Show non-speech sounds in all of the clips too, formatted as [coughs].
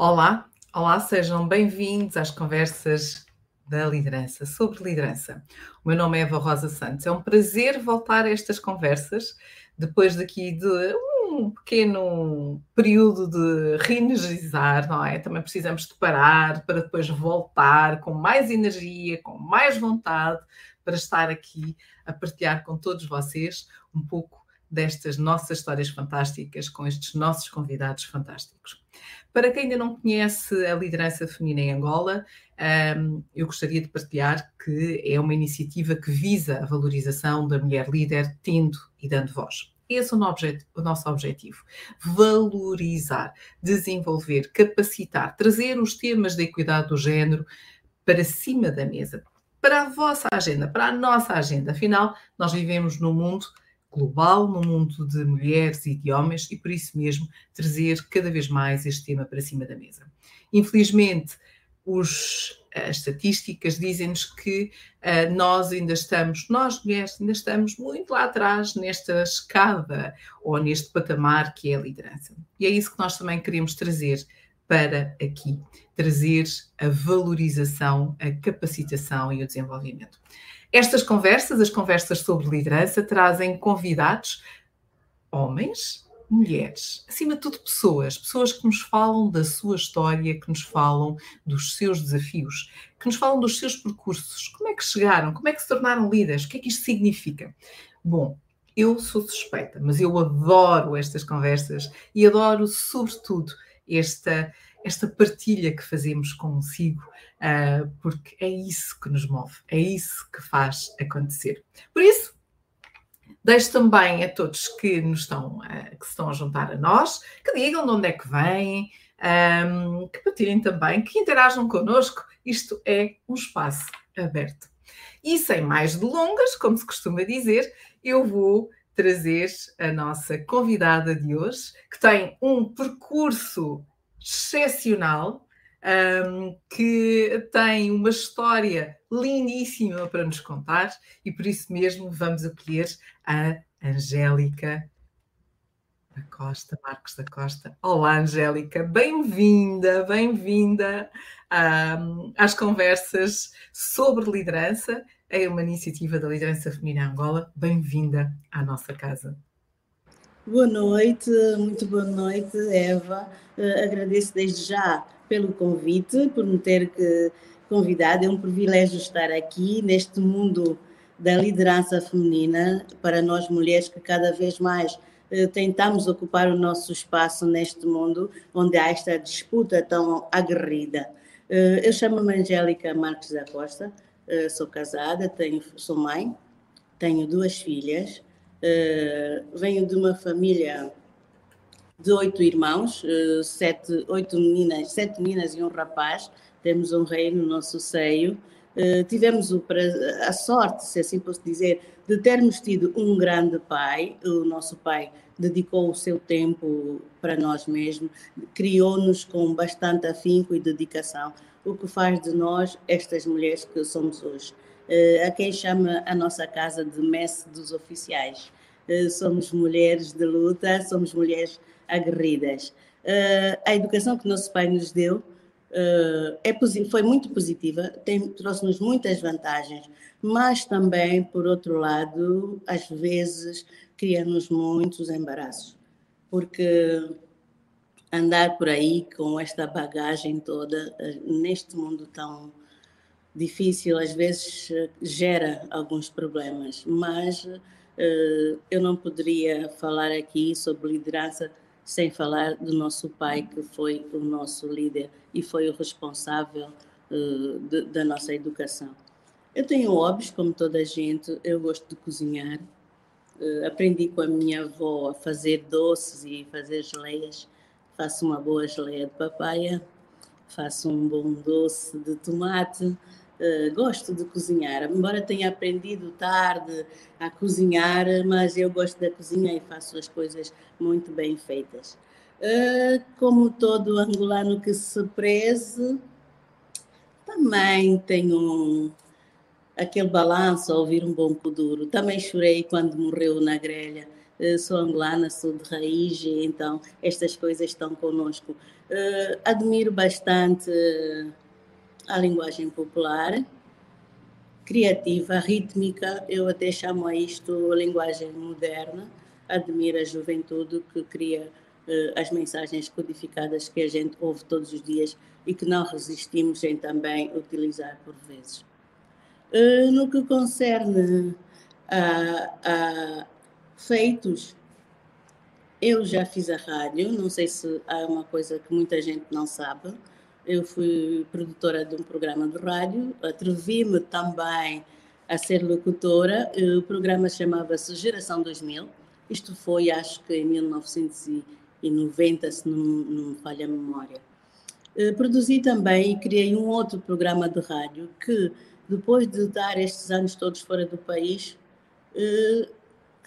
Olá, olá, sejam bem-vindos às conversas da liderança, sobre liderança. O meu nome é Eva Rosa Santos. É um prazer voltar a estas conversas depois daqui de um pequeno período de reenergizar, não é? Também precisamos de parar para depois voltar com mais energia, com mais vontade para estar aqui a partilhar com todos vocês um pouco destas nossas histórias fantásticas com estes nossos convidados fantásticos. Para quem ainda não conhece a liderança feminina em Angola, um, eu gostaria de partilhar que é uma iniciativa que visa a valorização da mulher líder, tendo e dando voz. Esse é o nosso objetivo. Valorizar, desenvolver, capacitar, trazer os temas da equidade do género para cima da mesa, para a vossa agenda, para a nossa agenda. Afinal, nós vivemos num mundo global, num mundo de mulheres e de homens, e por isso mesmo trazer cada vez mais este tema para cima da mesa. Infelizmente, os, as estatísticas dizem-nos que uh, nós ainda estamos, nós mulheres, ainda estamos muito lá atrás nesta escada ou neste patamar que é a liderança. E é isso que nós também queremos trazer para aqui, trazer a valorização, a capacitação e o desenvolvimento. Estas conversas, as conversas sobre liderança, trazem convidados, homens, mulheres, acima de tudo pessoas, pessoas que nos falam da sua história, que nos falam dos seus desafios, que nos falam dos seus percursos, como é que chegaram, como é que se tornaram líderes, o que é que isto significa. Bom, eu sou suspeita, mas eu adoro estas conversas e adoro, sobretudo, esta, esta partilha que fazemos consigo, uh, porque é isso que nos move, é isso que faz acontecer. Por isso, deixo também a todos que nos estão, uh, que se estão a juntar a nós, que digam de onde é que vêm, um, que partilhem também, que interajam connosco. Isto é um espaço aberto. E sem mais delongas, como se costuma dizer, eu vou trazer a nossa convidada de hoje, que tem um percurso excepcional, um, que tem uma história lindíssima para nos contar e por isso mesmo vamos acolher a Angélica da Costa, Marcos da Costa. Olá, Angélica, bem-vinda, bem-vinda um, às conversas sobre liderança é uma iniciativa da liderança feminina Angola. Bem-vinda à nossa casa. Boa noite, muito boa noite, Eva. Uh, agradeço desde já pelo convite, por me ter que convidado. É um privilégio estar aqui neste mundo da liderança feminina para nós mulheres que cada vez mais uh, tentamos ocupar o nosso espaço neste mundo onde há esta disputa tão aguerrida. Uh, eu chamo-me Angélica Marques da Costa, sou casada, tenho, sou mãe, tenho duas filhas, uh, venho de uma família de oito irmãos, uh, sete, oito meninas, sete meninas e um rapaz. Temos um rei no nosso seio. tivemos o, a sorte, se assim posso dizer, de termos tido um grande pai. O nosso pai dedicou o seu tempo para nós mesmos, criou-nos com bastante afinco e dedicação o que faz de nós estas mulheres que somos hoje. Uh, a quem chama a nossa casa de messe dos oficiais. Uh, somos mulheres de luta, somos mulheres aguerridas. Uh, a educação que nosso pai nos deu é, foi muito positiva, trouxe-nos muitas vantagens, mas também, por outro lado, às vezes cria-nos muitos embaraços, porque andar por aí com esta bagagem toda, eh, neste mundo tão difícil, às vezes eh, gera alguns problemas, mas uh, eu não poderia falar aqui sobre liderança sem falar do nosso pai, que foi o nosso líder e foi o responsável uh, de, da nossa educação. Eu tenho hobbies, como toda a gente, eu gosto de cozinhar. Uh, aprendi com a minha avó a fazer doces e fazer geleias faço uma boa geleia de papaya, faço um bom doce de tomate. Uh, gosto de cozinhar, embora tenha aprendido tarde a cozinhar, mas eu gosto da cozinha e faço as coisas muito bem feitas. Uh, como todo angolano que se preze, também tenho um, aquele balanço a ouvir um bom kuduro. Também chorei quando morreu na grelha sou angolana, sou de raiz, então estas coisas estão conosco. Admiro bastante a linguagem popular, criativa, rítmica, eu até chamo a isto linguagem moderna, admiro a juventude que cria as mensagens codificadas que a gente ouve todos os dias e que não resistimos em também utilizar por vezes. No que concerne a, a feitos, eu já fiz a rádio, não sei se há uma coisa que muita gente não sabe. Eu fui produtora de um programa de rádio, atrevi-me também a ser locutora. O programa chamava-se Geração 2000. Isto foi, acho que em 1990, se não, não falha a memória. Produzi também e criei um outro programa de rádio que, depois de dar estes anos todos fora do país, eh,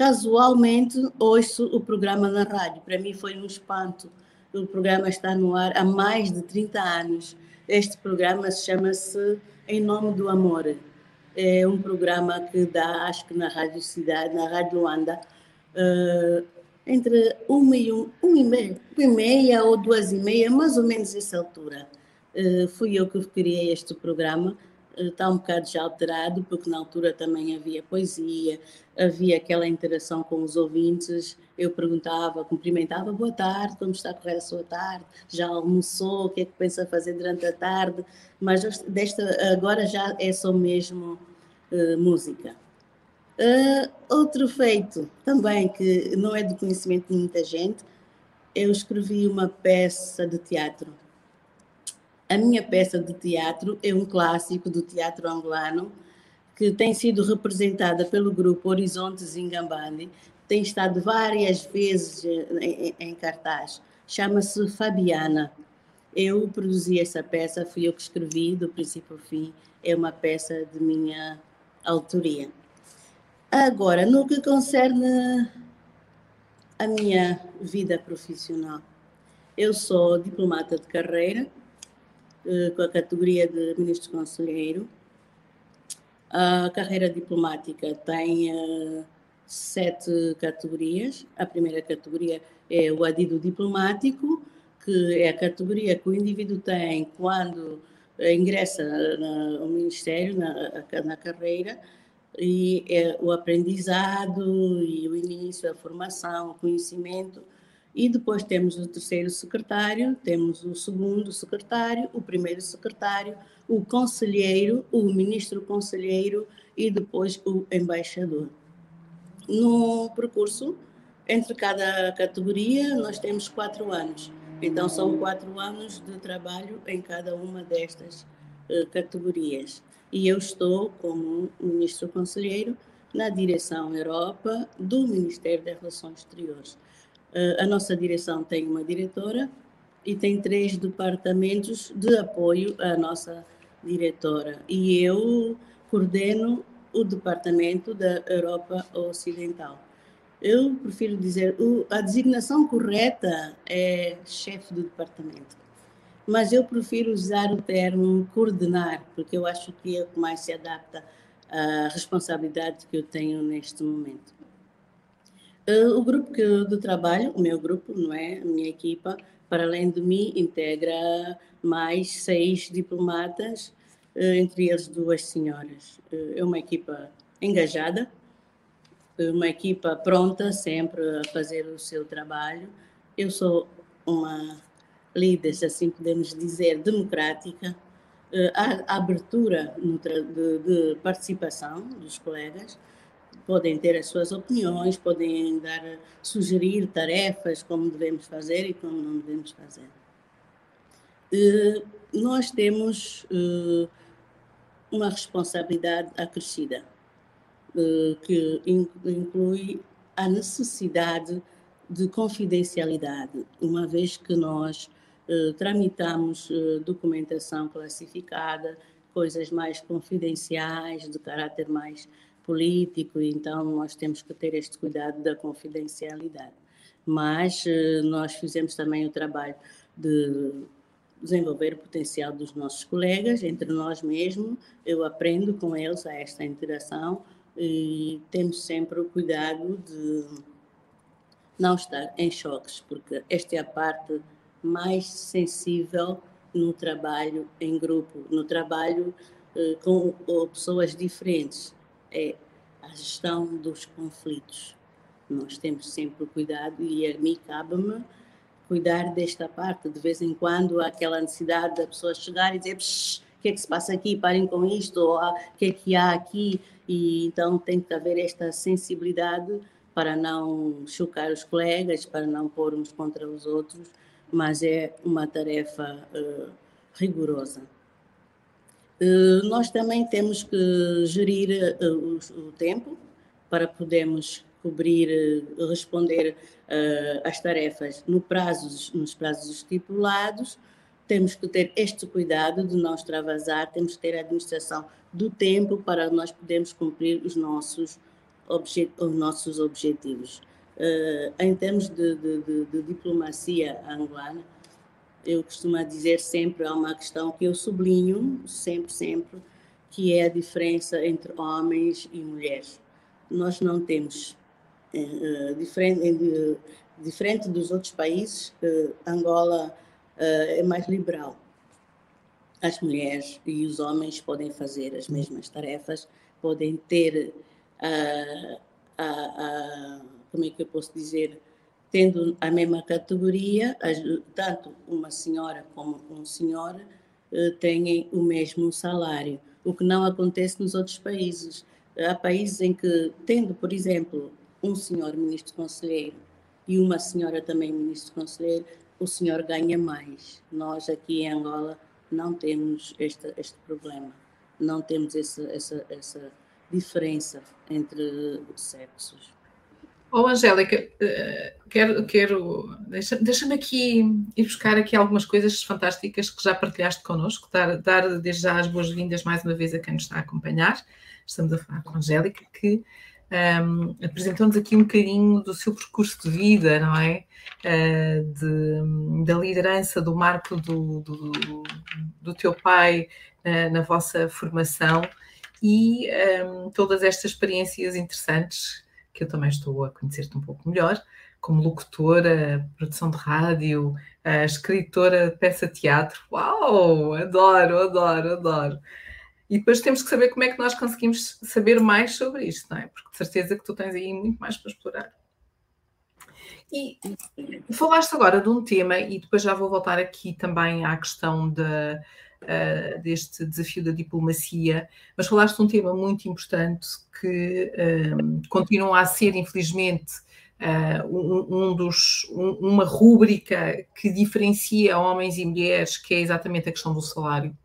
casualmente ouço o programa na rádio. Para mim foi um espanto. O programa está no ar há mais de 30 anos. Este programa chama-se Em Nome do Amor. É um programa que dá, acho que na Rádio Cidade, na Rádio Luanda, uh, entre uma e, um, uma e meia, uma e meia ou duas e meia, mais ou menos essa altura. Uh, fui eu que criei este programa está um bocado já alterado, porque na altura também havia poesia, havia aquela interação com os ouvintes. Eu perguntava, cumprimentava, boa tarde, como está a correr a sua tarde? Já almoçou? O que é que pensa fazer durante a tarde? Mas desta, agora já é só mesmo uh, música. Uh, outro feito também que não é do conhecimento de muita gente, eu escrevi uma peça de teatro a minha peça de teatro é um clássico do teatro angolano que tem sido representada pelo grupo Horizontes Ingambandi, tem estado várias vezes em, em cartaz. Chama-se Fabiana. Eu produzi essa peça, fui eu que escrevi, do princípio ao fim. É uma peça de minha autoria. Agora, no que concerne a minha vida profissional, eu sou diplomata de carreira, eh, com a categoria de ministro conselheiro. A carreira diplomática tem uh, sete categorias. A primeira categoria é o adido diplomático, que é a categoria que o indivíduo tem quando ingressa no Ministério, na, na carreira, e é o aprendizado e o início, a formação, o conhecimento e depois temos o terceiro secretário, temos o segundo secretário, o primeiro secretário, o conselheiro, o ministro conselheiro e depois o embaixador. No percurso, entre cada categoria, nós temos quatro anos. Então, são quatro anos de trabalho em cada uma destas uh, categorias. E eu estou, como ministro conselheiro, na direção Europa do Ministério das Relações Exteriores. Eh, a nossa direção tem uma diretora e tem três departamentos de apoio à nossa diretora. E eu coordeno o departamento da Europa Ocidental. Eu prefiro dizer, a designação correta é chefe do departamento, mas eu prefiro usar o termo coordenar, porque eu acho que é o que mais se adapta à responsabilidade que eu tenho neste momento. Uh, o grupo que do trabalho, o meu grupo, não é? A minha equipa, para além de mim, integra mais seis diplomatas, uh, entre eles duas senhoras. Uh, é uma equipa engajada, uma equipa pronta sempre a fazer o seu trabalho. Eu sou uma líder, assim podemos dizer, democrática. A abertura de participação dos colegas podem ter as suas opiniões, podem dar, sugerir tarefas, como devemos fazer e como não devemos fazer. Uh, nós temos uh, uma responsabilidade acrescida, uh, que inclui a necessidade de confidencialidade, uma vez que nós tramitamos documentação classificada, coisas mais confidenciais, de caráter mais político, então nós temos que ter este cuidado da confidencialidade. Mas eh, nós fizemos também o trabalho de desenvolver o potencial dos nossos colegas, entre nós mesmos, eu aprendo com eles a esta interação e temos sempre o cuidado de não estar em choques, porque esta é a parte mais sensível no trabalho em grupo, no trabalho eh, com pessoas diferentes. É a gestão dos conflitos. Nós temos sempre cuidado e a mim cabe-me cuidar desta parte. De vez em quando há aquela necessidade da pessoa chegar e dizer o que é que se passa aqui, parem com isto, ou o que é que há aqui. E então tem que haver esta sensibilidade para não chocar os colegas, para não pôr uns contra os outros, mas é uma tarefa uh, rigorosa. Uh, nós também temos que gerir uh, o, tempo para podermos cobrir, responder às tarefas no prazos, nos prazos estipulados. Temos que ter este cuidado de não extravasar, temos que ter a administração do tempo para nós podermos cumprir os nossos os nossos objetivos. Em termos de, de, de, de, diplomacia angolana, eu costumo dizer sempre, há uma questão que eu sublinho sempre, sempre, que é a diferença entre homens e mulheres. Nós não temos, uh, diferente, uh, diferente dos outros países, Angola é mais liberal. As mulheres e os homens podem fazer as mesmas tarefas, podem ter a, a, a, como é que eu posso dizer, tendo a mesma categoria, tanto uma senhora como um senhor eh, têm o mesmo salário, o que não acontece nos outros países. Há países em que, tendo, por exemplo, um senhor ministro conselheiro e uma senhora também ministro conselheiro, o senhor ganha mais. Nós aqui em Angola não temos este, este problema, não temos essa, essa, essa diferença entre os sexos. Oh, Angélica, eh, quero, quero deixa-me deixa aqui ir buscar aqui algumas coisas fantásticas que já partilhaste connosco, dar, dar desde já as boas-vindas mais uma vez a quem nos está a acompanhar. Estamos a falar com a Angélica, que um, ehm, apresentou-nos aqui um bocadinho do seu percurso de vida, não é? Uh, de, da liderança, do marco do, do, do teu pai uh, na vossa formação e um, todas estas experiências interessantes que eu também estou a conhecer-te um pouco melhor, como locutora, produção de rádio, escritora de peça de teatro. Uau! Adoro, adoro, adoro. E depois temos que saber como é que nós conseguimos saber mais sobre isto, não é? Porque de certeza que tu tens aí muito mais para explorar. E falaste agora de um tema, e depois já vou voltar aqui também à questão da, uh, deste desafio da diplomacia, mas falaste de um tema muito importante que um, eh, continua a ser, infelizmente, uh, um, um, dos, uma rúbrica que diferencia homens e mulheres, que é exatamente a questão do salário.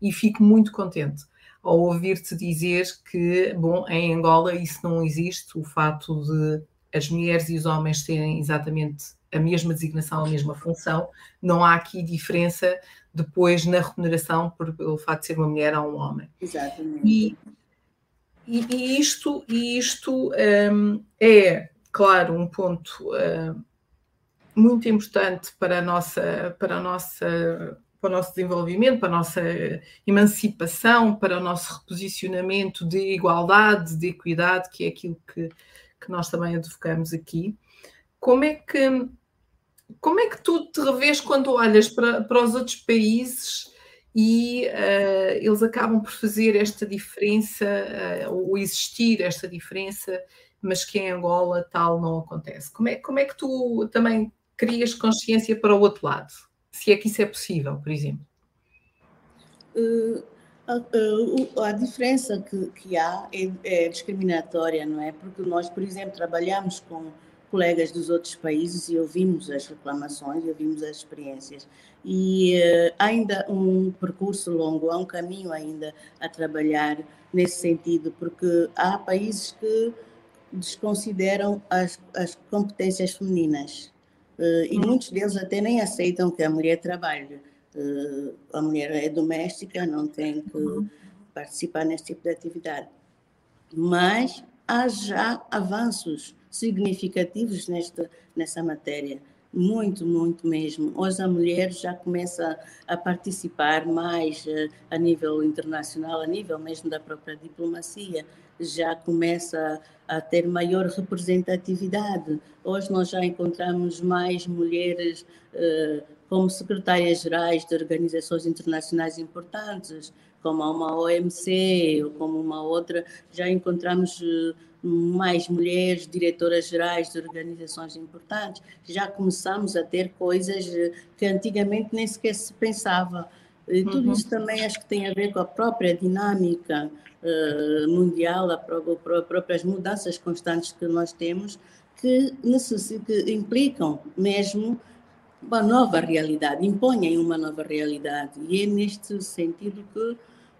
E fico muito contente ao ouvir-te dizer que, bom, em Angola isso não existe, o fato de as mulheres e os homens terem exatamente a mesma designação, a mesma função, não há aqui diferença depois na remuneração por, pelo facto de ser uma mulher ou um homem. Exatamente. E, e, e isto, isto um, é, claro, um ponto um, muito importante para a nossa, para a nossa para o nosso desenvolvimento, para a nossa emancipação, para o nosso reposicionamento de igualdade, de equidade, que é aquilo que, que nós também advocamos aqui. Como é que como é que tu te revês quando olhas para, para os outros países e uh, eles acabam por fazer esta diferença, uh, ou existir esta diferença, mas que em Angola tal não acontece? Como é, como é que tu também crias consciência para o outro lado? Se é que isso é possível, por exemplo? Uh, a, a, diferença que, que há é, é discriminatória, não é? Porque nós, por exemplo, trabalhamos com colegas dos outros países e ouvimos as reclamações, ouvimos as experiências. E uh, ainda um percurso longo, há um caminho ainda a trabalhar nesse sentido, porque há países que desconsideram as, as competências femininas uh, e hum. muitos deles até nem aceitam que a mulher trabalhe. Uh, a mulher é doméstica, não tem que uhum. participar nesse tipo de atividade. Mas há já avanços significativos nesta, nessa matéria. muito, muito mesmo. Hoje a mulher já começa a participar mais uh, a nível internacional, a nível mesmo da própria diplomacia, já começa a ter maior representatividade. Hoje nós já encontramos mais mulheres uh, como secretárias gerais de organizações internacionais importantes, como uma OMC ou como uma outra, já encontramos uh, mais mulheres diretoras gerais de organizações importantes, já começamos a ter coisas eh, que antigamente nem sequer se pensava. E tudo uhum. isso também acho que tem a ver com a própria dinâmica uh, mundial, as próprias mudanças constantes que nós temos, que, que implicam mesmo uma nova realidade, impõem uma nova realidade. E é neste sentido que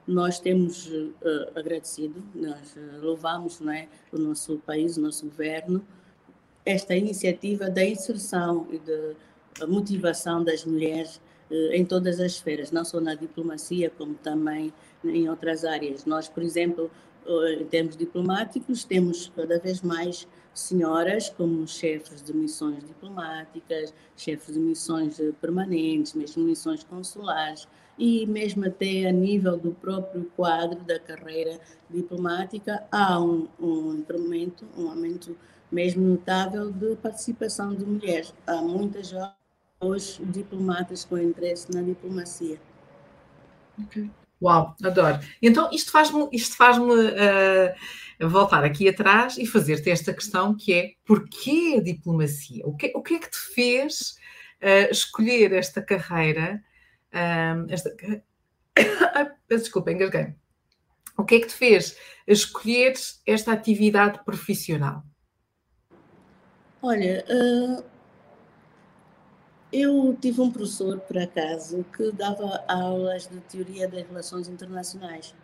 nós temos uh, agradecido, nós uh, louvamos não é, o nosso país, o nosso governo, esta iniciativa da inserção e da motivação das mulheres uh, em todas as esferas, não só na diplomacia, como também em outras áreas. Nós, por exemplo, em termos diplomáticos, temos cada vez mais senhoras como chefes de missões diplomáticas, chefes de missões permanentes, mesmo missões consulares, e mesmo até a nível do próprio quadro da carreira diplomática há um, um incremento, um aumento mesmo notável de participação de mulheres. Há muitas hoje diplomatas com interesse na diplomacia. Okay. Uau, adoro. Então isto faz-me isto faz uh, voltar aqui atrás e fazer-te esta questão que é porquê a diplomacia? O que, o que é que te fez uh, escolher esta carreira um, esta... [coughs] Desculpa, engasguei. O que é que te fez escolher esta atividade profissional? Olha, uh, eu tive um professor, por acaso, que dava aulas de teoria das relações internacionais.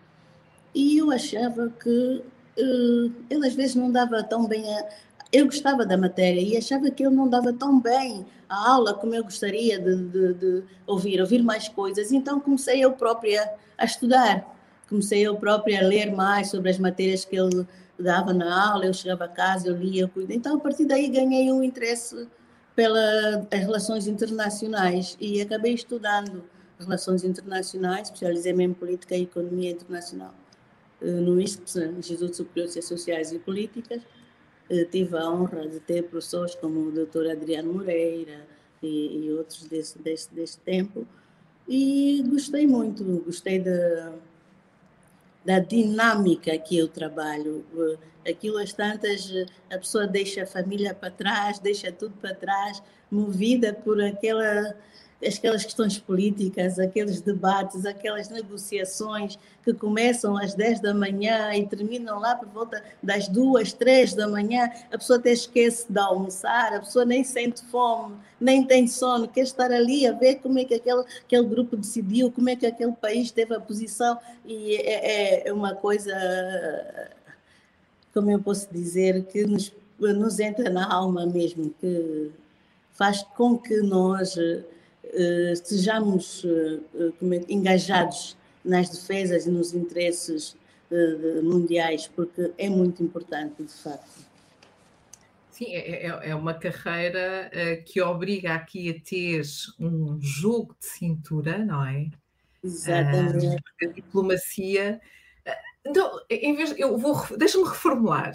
E eu achava que uh, ele às vezes não dava tão bem a, eu gostava da matéria e achava que eu não dava tão bem a aula como eu gostaria de, de, de ouvir, ouvir mais coisas. Então comecei eu própria a estudar, comecei eu própria a ler mais sobre as matérias que ele dava na aula. Eu chegava a casa, eu lia, eu então a partir daí ganhei um interesse pelas relações internacionais e acabei estudando relações internacionais, especializei-me em política e economia internacional eh, no ISP, Instituto Superior de Ciências Sociais e Políticas eh, tive a honra de ter professores como o Dr. Adriano Moreira e, e outros desse, desse, desse tempo, e gostei muito, gostei da, da dinâmica que eu trabalho. Eh, aquilo, às tantas, a pessoa deixa a família para trás, deixa tudo para trás, movida por aquela aquelas questões políticas, aqueles debates, aquelas negociações que começam às 10 da manhã e terminam lá por volta das 2, 3 da manhã, a pessoa até esquece de almoçar, a pessoa nem sente fome, nem tem sono, quer estar ali a ver como é que aquele, aquele grupo decidiu, como é que aquele país teve a posição, e é, é uma coisa, como eu posso dizer, que nos, nos entra na alma mesmo, que faz com que nós sejamos uh, engajados nas defesas e nos interesses mundiais, porque é muito importante, de facto. Sim, é, é, é uma carreira que obriga aqui a ter um jogo de cintura, não é? Exatamente. a diplomacia. Então, em vez, eu vou, deixa-me reformular.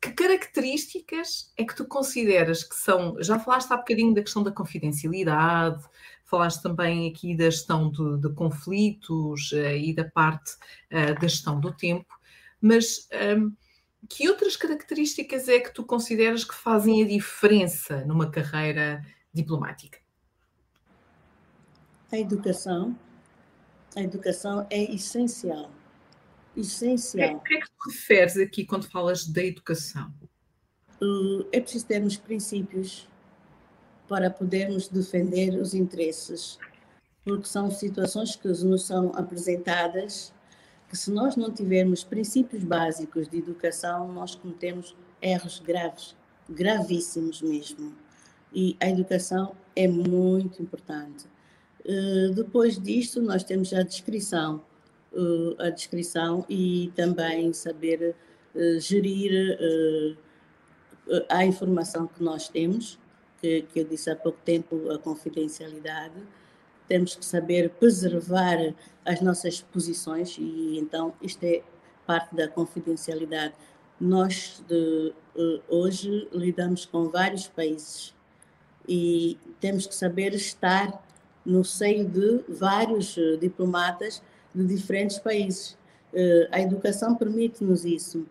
Que características é que tu consideras que são? Já falaste há bocadinho da questão da confidencialidade, falaste também aqui da gestão de, de conflitos uh, e da parte uh, da gestão do tempo, mas um, que outras características é que tu consideras que fazem a diferença numa carreira diplomática? A educação. A educação é essencial essencial. O que é que tu referes aqui quando falas da educação? É preciso termos princípios para podermos defender os interesses, porque são situações que nos são apresentadas que se nós não tivermos princípios básicos de educação, nós cometemos erros graves, gravíssimos mesmo. E a educação é muito importante. Eh, depois disto, nós temos a descrição uh, a descrição e também saber uh, gerir a informação que nós temos, que, que eu disse há pouco tempo, a confidencialidade. Temos que saber preservar as nossas posições e então isto é parte da confidencialidade. Nós de, eh, hoje lidamos com vários países e temos que saber estar no seio de vários eh, diplomatas de diferentes países. Eh, a educação permite-nos isso.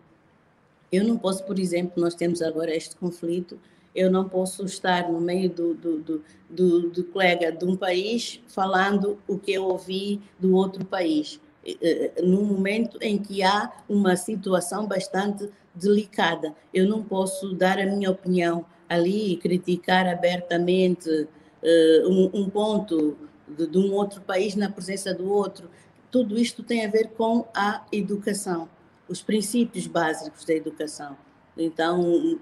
Eu não posso, por exemplo, nós temos agora este conflito, eu não posso estar no meio do, do, do, do, do colega de um país falando o que eu ouvi do outro país, eh, num momento em que há uma situação bastante delicada. Eu não posso dar a minha opinião ali e criticar abertamente uh, um, ponto de um outro país na presença do outro. Tudo isto tem a ver com a educação, os princípios básicos da educação. Então,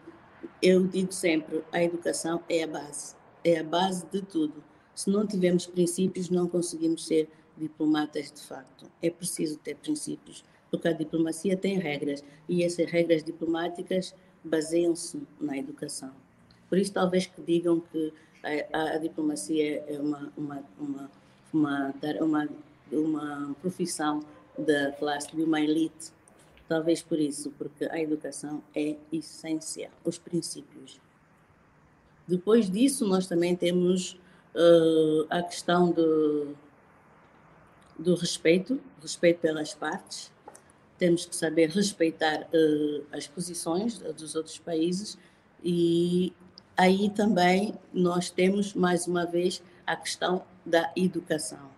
eu digo sempre, a educação é a base, é a base de tudo. Se não tivermos princípios, não conseguimos ser diplomatas de facto. É preciso ter princípios, porque a diplomacia tem regras e essas regras diplomáticas baseiam-se na educação. Por isso, talvez que digam que a, a diplomacia é uma, uma, uma, uma, uma, uma profissão da classe de uma elite. Talvez por isso, porque a educação é essência, os princípios. Depois disso, nós também temos uh, a questão do, do respeito, respeito pelas partes. Temos que saber respeitar uh, as posições dos outros países e aí também nós temos, mais uma vez, a questão da educação.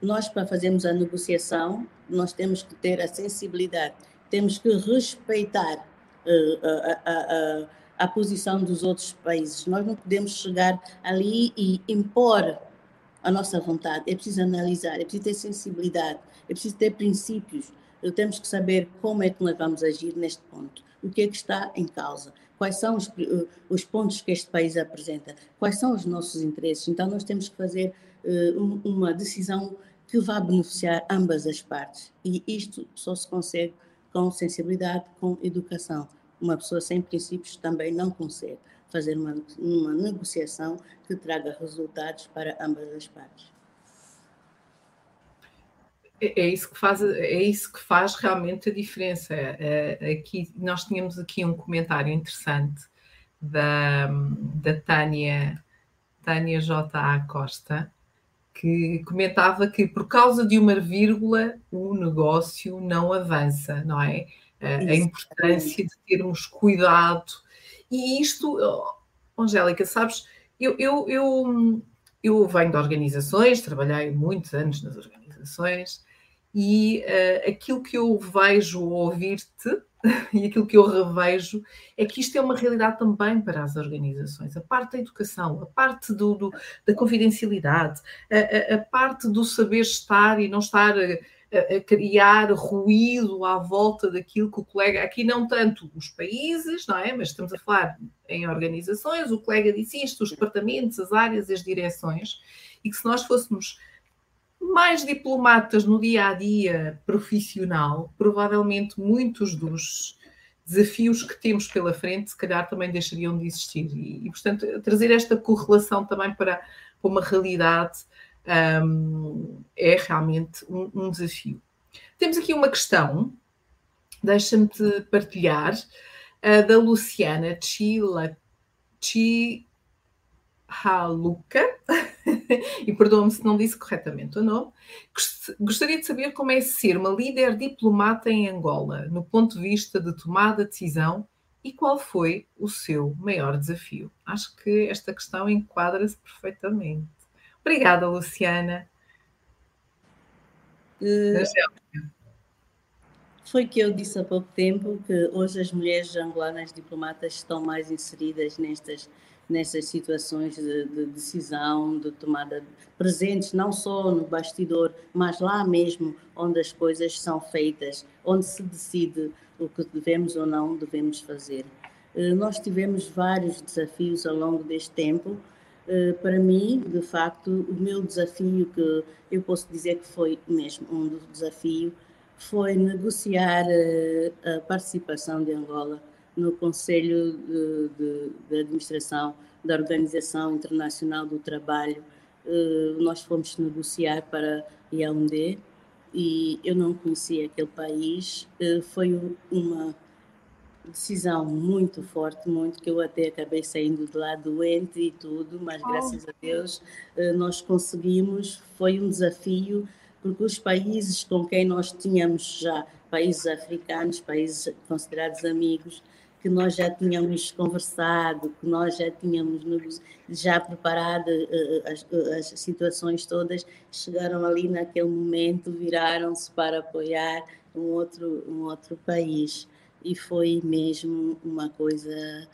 Nós, para fazermos a negociação, nós temos que ter a sensibilidade, temos que respeitar uh, a, a, a, posição dos outros países. Nós não podemos chegar ali e impor a nossa vontade. É preciso analisar, é preciso ter sensibilidade, é preciso ter princípios. Temos que saber como é que nós vamos agir neste ponto. O que é que está em causa? quais são os, eh, os, pontos que este país apresenta, quais são os nossos interesses. Então, nós temos que fazer uh, uma decisão que vá beneficiar ambas as partes. E isto só se consegue com sensibilidade, com educação. Uma pessoa sem princípios também não consegue fazer uma, uma negociação que traga resultados para ambas as partes. É, é isso que faz, é isso que faz realmente a diferença. É, é, aqui, nós tínhamos aqui um comentário interessante da, da Tânia, Tânia J.A. Costa, que comentava que por causa de uma vírgula o negócio não avança, não é? A importância de termos cuidado. E isto, Angélica, sabes, eu, eu, eu, eu venho de organizações, trabalhei muitos anos nas organizações, e uh, aquilo que eu vejo ouvir-te [laughs] e aquilo que eu revejo é que isto é uma realidade também para as organizações. A parte da educação, a parte do, do da confidencialidade, a, a, a, parte do saber estar e não estar a, a, criar ruído à volta daquilo que o colega, aqui não tanto os países, não é? Mas estamos a falar em organizações, o colega disse isto, os departamentos, as áreas, as direções, e que se nós fôssemos mais diplomatas no dia a dia profissional, provavelmente muitos dos desafios que temos pela frente, se calhar também deixariam de existir. E, e portanto, trazer esta correlação também para, para uma realidade um, é realmente um, um, desafio. Temos aqui uma questão, deixa-me partilhar, uh, da Luciana Chila, Chihaluka. [laughs] [laughs] e perdoa-me se não disse corretamente o nome, gostaria de saber como é ser uma líder diplomata em Angola, no ponto de vista de tomada de decisão, e qual foi o seu maior desafio? Acho que esta questão enquadra-se perfeitamente. Obrigada, Luciana. Uh, foi que eu disse há pouco tempo que hoje as mulheres angolanas diplomatas estão mais inseridas nestas nessas situações de, de, decisão, de tomada, presentes não só no bastidor, mas lá mesmo onde as coisas são feitas, onde se decide o que devemos ou não devemos fazer. Eh, nós tivemos vários desafios ao longo deste tempo. Eh, para mim, de facto, o meu desafio, que eu posso dizer que foi mesmo um desafio, foi negociar eh, a participação de Angola no Conselho de, de, de Administração da Organização Internacional do Trabalho, uh, nós fomos negociar para Yaoundé e eu não conhecia aquele país. Uh, foi uma decisão muito forte, muito que eu até acabei saindo de lá doente e tudo, mas oh. graças a Deus nós conseguimos. Foi um desafio porque os países com quem nós tínhamos já, países africanos, países considerados amigos, que nós já tínhamos conversado, que nós já tínhamos já preparado uh, as, as, situações todas, chegaram ali naquele momento, viraram-se para apoiar um outro, um outro país. E foi mesmo uma coisa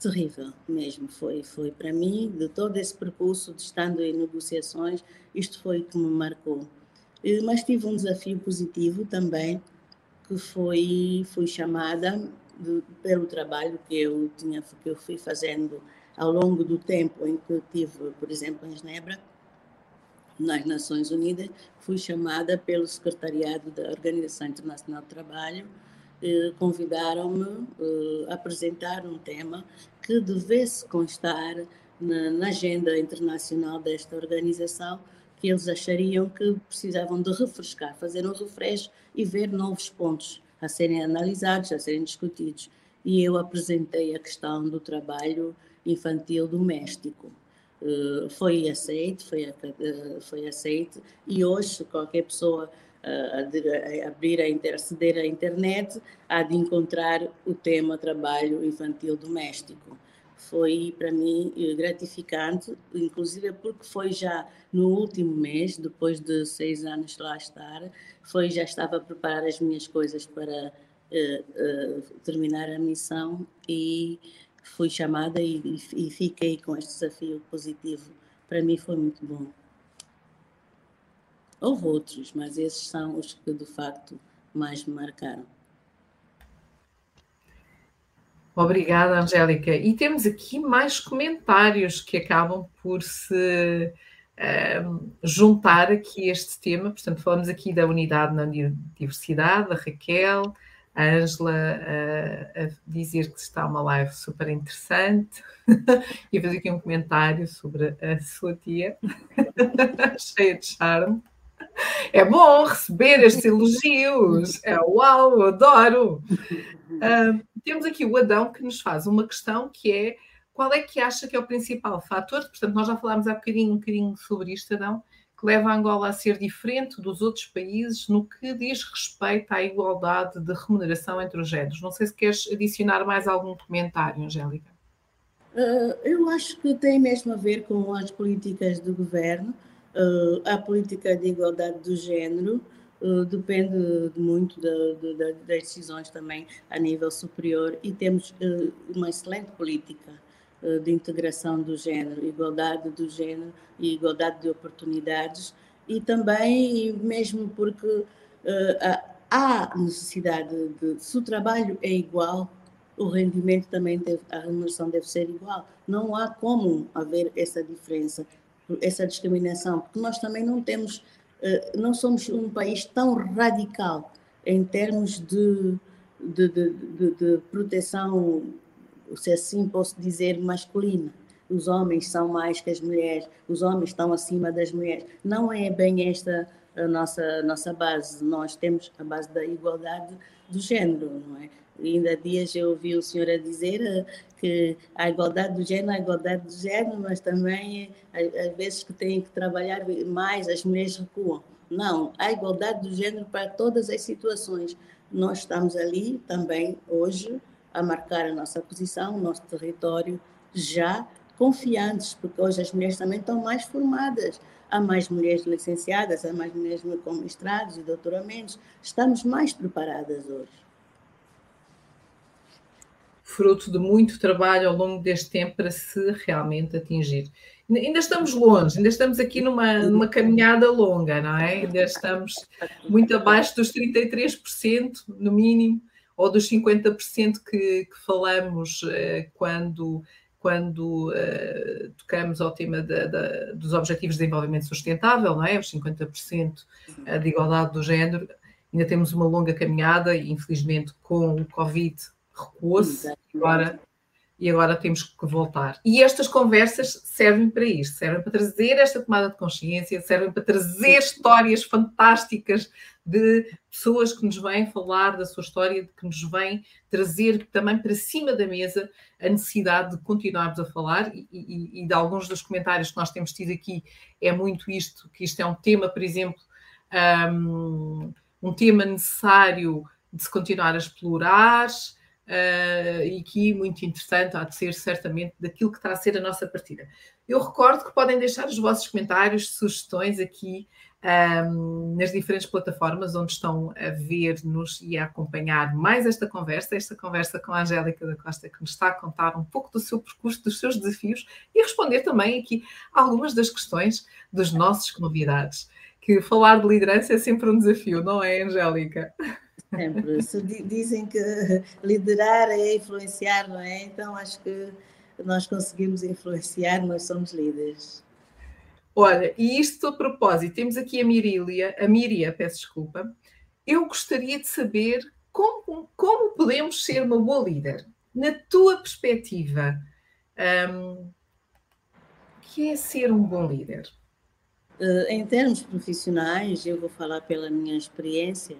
terrível mesmo foi foi para mim de todo esse percurso de estando em negociações isto foi que me marcou mas tive um desafio positivo também que foi fui chamada de, pelo trabalho que eu tinha que eu fui fazendo ao longo do tempo em que eu tive por exemplo em Genebra nas Nações Unidas fui chamada pelo secretariado da Organização Internacional do Trabalho eh, convidaram-me eh, a apresentar um tema que devesse constar na, na, agenda internacional desta organização, que eles achariam que precisavam de refrescar, fazer um refresh e ver novos pontos a serem analisados, a serem discutidos. E eu apresentei a questão do trabalho infantil doméstico. Uh, foi aceito, foi, uh, foi aceito, e hoje qualquer pessoa a, abrir a inter, aceder à internet, há de encontrar o tema trabalho infantil doméstico. Foi para mim gratificante, inclusive porque foi já no último mês, depois de seis anos lá estar, foi já estava a preparar as minhas coisas para uh, uh, terminar a missão e fui chamada e, e fiquei com este desafio positivo. Para mim foi muito bom. Houve outros, mas esses são os que de facto mais me marcaram. Obrigada, Angélica. E temos aqui mais comentários que acabam por se uh, juntar aqui a este tema. Portanto, falamos aqui da unidade na diversidade, a Raquel, a Ângela uh, a dizer que está uma live super interessante [laughs] e a fazer aqui um comentário sobre a sua tia, [laughs] cheia de charme. É bom receber estes elogios. É uau, adoro. Uh, [laughs] temos aqui o Adão que nos faz uma questão que é qual é que acha que é o principal fator? Portanto, nós já falámos há bocadinho, um bocadinho sobre isto, Adão, que leva a Angola a ser diferente dos outros países no que diz respeito à igualdade de remuneração entre os géneros. Não sei se queres adicionar mais algum comentário, Angélica. Uh, eu acho que tem mesmo a ver com as políticas do governo Uh, a política de igualdade do género uh, depende muito de, de, das decisões também a nível superior e temos uh, uma excelente política de integração do género, igualdade do género e igualdade de oportunidades e também mesmo porque há necessidade de, se o trabalho é igual, o rendimento também deve, a remuneração deve ser igual. Não há como haver essa diferença essa discriminação, porque nós também não temos, eh, não somos um país tão radical em termos de, de, de, de, de proteção, se assim posso dizer, masculina. Os homens são mais que as mulheres, os homens estão acima das mulheres. Não é bem esta a nossa, nossa base. Nós temos a base da igualdade do género, não é? Ainda há dias eu ouvi o senhor a dizer eh, que a igualdade do género, a igualdade do género, mas também eh, às vezes que têm que trabalhar mais, as mulheres recuam. Não, a igualdade do género para todas as situações. Nós estamos ali também hoje a marcar a nossa posição, o nosso território, já confiantes, porque hoje as mulheres também estão mais formadas. Há mais mulheres licenciadas, há mais mulheres com mestrados e doutoramentos. Estamos mais preparadas hoje fruto de muito trabalho ao longo deste tempo para se realmente atingir. Ainda estamos longe, ainda estamos aqui numa, numa caminhada longa, não é? Ainda estamos muito abaixo dos 33%, no mínimo, ou dos 50% que, que falamos eh, quando, quando eh, tocamos ao tema dos Objetivos de Desenvolvimento Sustentável, não é? Os 50% de igualdade do género. Ainda temos uma longa caminhada e, infelizmente, com o Covid recuou-se, agora e agora temos que voltar. E estas conversas servem para isto, servem para trazer esta tomada de consciência, servem para trazer histórias fantásticas de pessoas que nos vêm falar da sua história, que nos vêm trazer também para cima da mesa a necessidade de continuarmos a falar. E, e, e de alguns dos comentários que nós temos tido aqui é muito isto, que isto é um tema, por exemplo, um, um tema necessário de se continuar a explorar, uh, e que muito interessante há de ser certamente daquilo que está a ser a nossa partida. Eu recordo que podem deixar os vossos comentários, sugestões aqui um, nas diferentes plataformas onde estão a ver-nos e a acompanhar mais esta conversa, esta conversa com a Angélica da Costa, que nos está a contar um pouco do seu percurso, dos seus desafios e responder também aqui algumas das questões dos nossos convidados. Que falar de liderança é sempre um desafio, não é, Angélica? Sempre. Se dizem que [laughs] liderar é influenciar, não é? Então acho que nós conseguimos influenciar, nós somos líderes. Olha, e isto a propósito, temos aqui a Mirília, a Miria, peço desculpa. Eu gostaria de saber como, como podemos ser uma boa líder. Na tua perspectiva, um, que é ser um bom líder? Uh, em termos profissionais, eu vou falar pela minha experiência,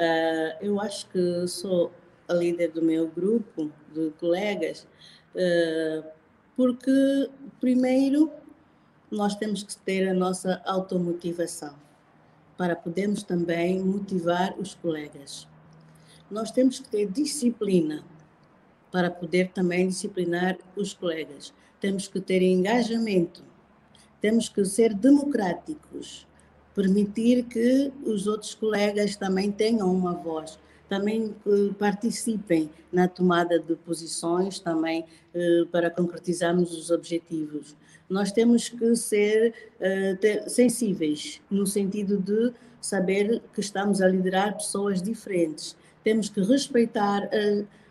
Uh, eu acho que sou a líder do meu grupo de colegas, uh, porque, primeiro, nós temos que ter a nossa automotivação para podermos também motivar os colegas. Nós temos que ter disciplina para poder também disciplinar os colegas. Temos que ter engajamento. Temos que ser democráticos permitir que os outros colegas também tenham uma voz, também eh, participem na tomada de posições, também eh, para concretizarmos os objetivos. Nós temos que ser eh, sensíveis, no sentido de saber que estamos a liderar pessoas diferentes. Temos que respeitar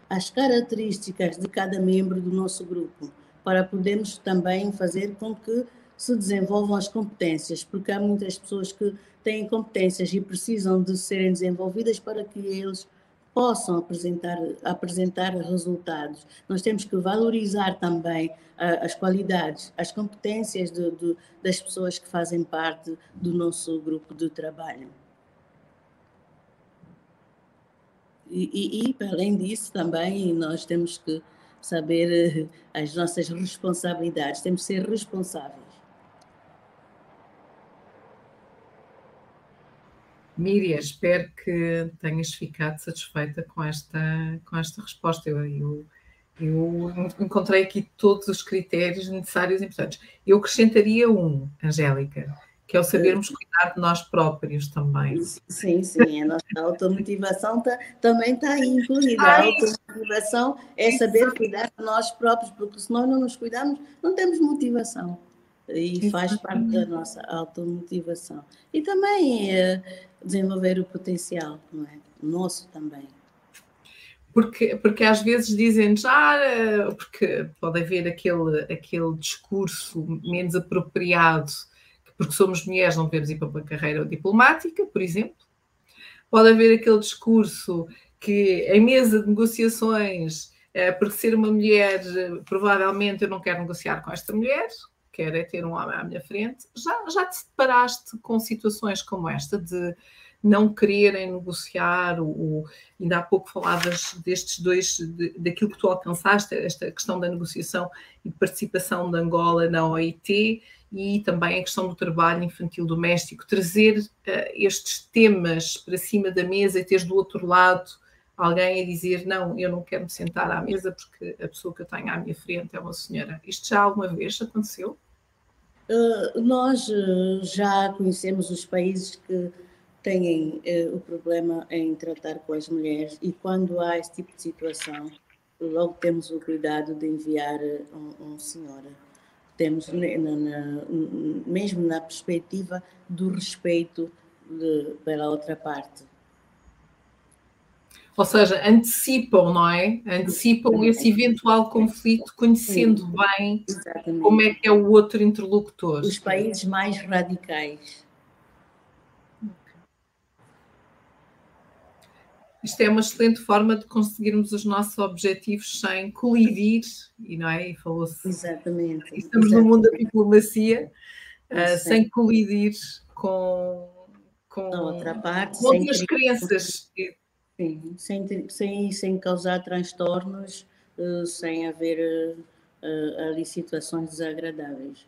as características de cada membro do nosso grupo, para podermos também fazer com que se desenvolvam as competências, porque há muitas pessoas que têm competências e precisam de serem desenvolvidas para que eles possam apresentar, apresentar resultados. Nós temos que valorizar também uh, as qualidades, as competências de, de, das pessoas que fazem parte do nosso grupo de trabalho. E, e, e, além disso, também nós temos que saber uh, as nossas responsabilidades, temos que ser responsáveis. Miriam, espero que tenhas ficado satisfeita com esta, com esta resposta. Eu, eu, eu encontrei aqui todos os critérios necessários e importantes. Eu acrescentaria um, Angélica, que é o sabermos cuidar de nós próprios também. Sim, sim, a nossa automotivação tá, também está aí incluída. A automotivação é saber cuidar de nós próprios, porque se nós não nos cuidarmos, não temos motivação. E faz parte da nossa automotivação. E também é, desenvolver o potencial, não é? Nosso também. Porque, porque às vezes dizem-nos, ah, porque pode haver aquele, aquele discurso menos apropriado, porque somos mulheres, não devemos ir para uma carreira diplomática, por exemplo. Pode haver aquele discurso que em mesa de negociações, eh, porque ser uma mulher, provavelmente eu não quero negociar com esta mulher, quero é ter um homem à minha frente. Já, já te deparaste com situações como esta de não quererem negociar, o, ainda há pouco falavas destes dois, de, daquilo que tu alcançaste, esta questão da negociação e participação de Angola na OIT e também a questão do trabalho infantil doméstico, trazer uh, estes temas para cima da mesa e teres do outro lado alguém a dizer não, eu não quero me sentar à mesa porque a pessoa que eu tenho à minha frente é uma senhora. Isto já alguma vez aconteceu? Uh, nós uh, já conhecemos os países que têm uh, o problema em tratar com as mulheres e quando há esse tipo de situação, logo temos o cuidado de enviar um, um senhor. Temos, na, na, mesmo na perspectiva do respeito de, pela outra parte. Ou seja, antecipam, não é? Antecipam esse eventual conflito, conhecendo bem Exatamente. como é que é o outro interlocutor. Os países mais radicais. isto é uma excelente forma de conseguirmos os nossos objetivos sem colidir, e não é? E falou-se. Exatamente. Estamos exatamente. no mundo da diplomacia, uh, sem colidir com, com, outra parte, com outras crenças. Sim, sem, sem, sem causar transtornos, uh, sem haver uh, ali situações desagradáveis.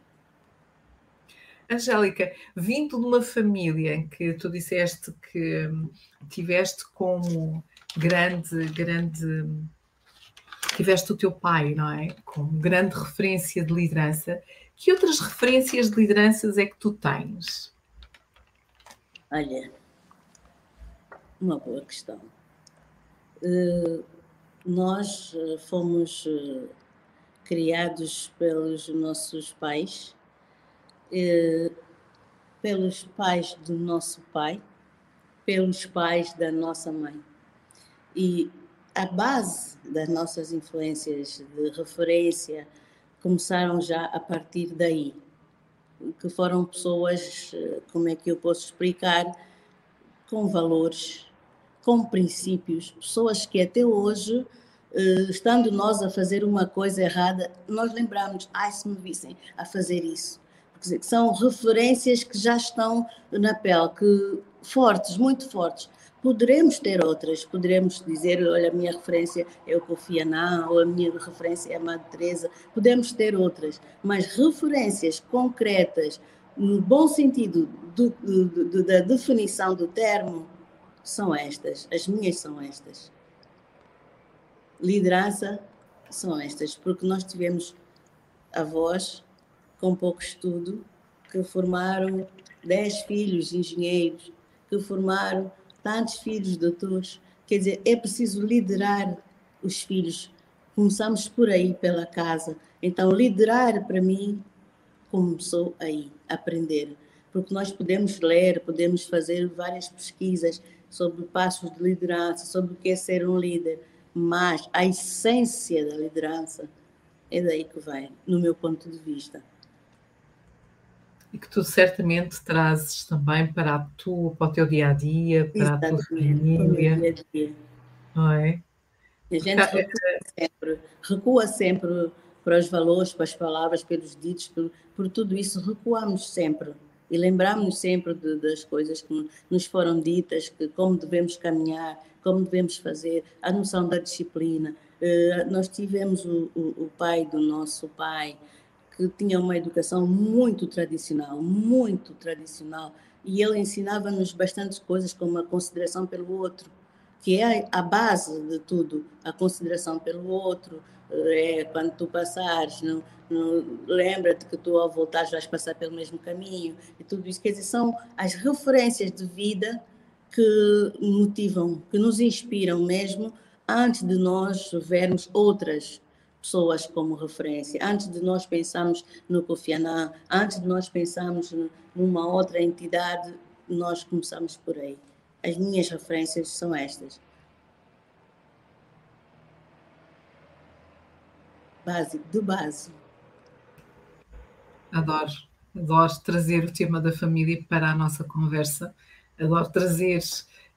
Angélica, vindo de uma família em que tu disseste que tiveste como grande, grande, tiveste o teu pai, não é? Como grande referência de liderança, que outras referências de lideranças é que tu tens? Olha, uma boa questão. Uh, nós uh, fomos uh, criados pelos nossos pais eh, pelos pais do nosso pai, pelos pais da nossa mãe. E a base das nossas influências de referência começaram já a partir daí, que foram pessoas, eh, como é que eu posso explicar, com valores, com princípios, pessoas que até hoje, eh, estando nós a fazer uma coisa errada, nós lembramos, ai, se me vissem a fazer isso, dizer, são referências que já estão na pele, que fortes, muito fortes. Poderemos ter outras, poderemos dizer, olha, a minha referência é o Kofi Annan, ou a minha referência é a Madre Teresa, podemos ter outras, mas referências concretas, no bom sentido do, do, do, da definição do termo, são estas, as minhas são estas. Liderança são estas, porque nós tivemos avós com pouco estudo, que formaram dez filhos engenheiros, que formaram tantos filhos doutores. Quer dizer, é preciso liderar os filhos. Começamos por aí, pela casa. Então, liderar para mim começou aí, aprender. Porque nós podemos ler, podemos fazer várias pesquisas sobre passos de liderança, sobre o que é ser um líder, mas a essência da liderança é daí que vem, no meu ponto de vista e que tu certamente trazes também para, a tua, para o teu dia a dia, para Exatamente, a tua família. Dia -a -dia. Não é? A gente recua sempre, recua sempre para os valores, para as palavras, pelos ditos, por, por tudo isso, recuamos sempre e lembramos sempre de, das coisas que nos foram ditas, que como devemos caminhar, como devemos fazer, a noção da disciplina. Uh, nós tivemos o, o, o, pai do nosso pai, que tinha uma educação muito tradicional, muito tradicional, e ele ensinava-nos bastantes coisas, como a consideração pelo outro, que é a base de tudo, a consideração pelo outro, é quando tu passares, não, não lembra-te que tu ao voltar vais passar pelo mesmo caminho, e tudo isso, quer dizer, são as referências de vida que motivam, que nos inspiram mesmo, antes de nós vermos outras pessoas como referência. Antes de nós pensarmos no Kofi Annan, antes de nós pensarmos numa outra entidade, nós começamos por aí. As minhas referências são estas. Base, de base. Adoro, adoro trazer o tema da família para a nossa conversa. Adoro trazer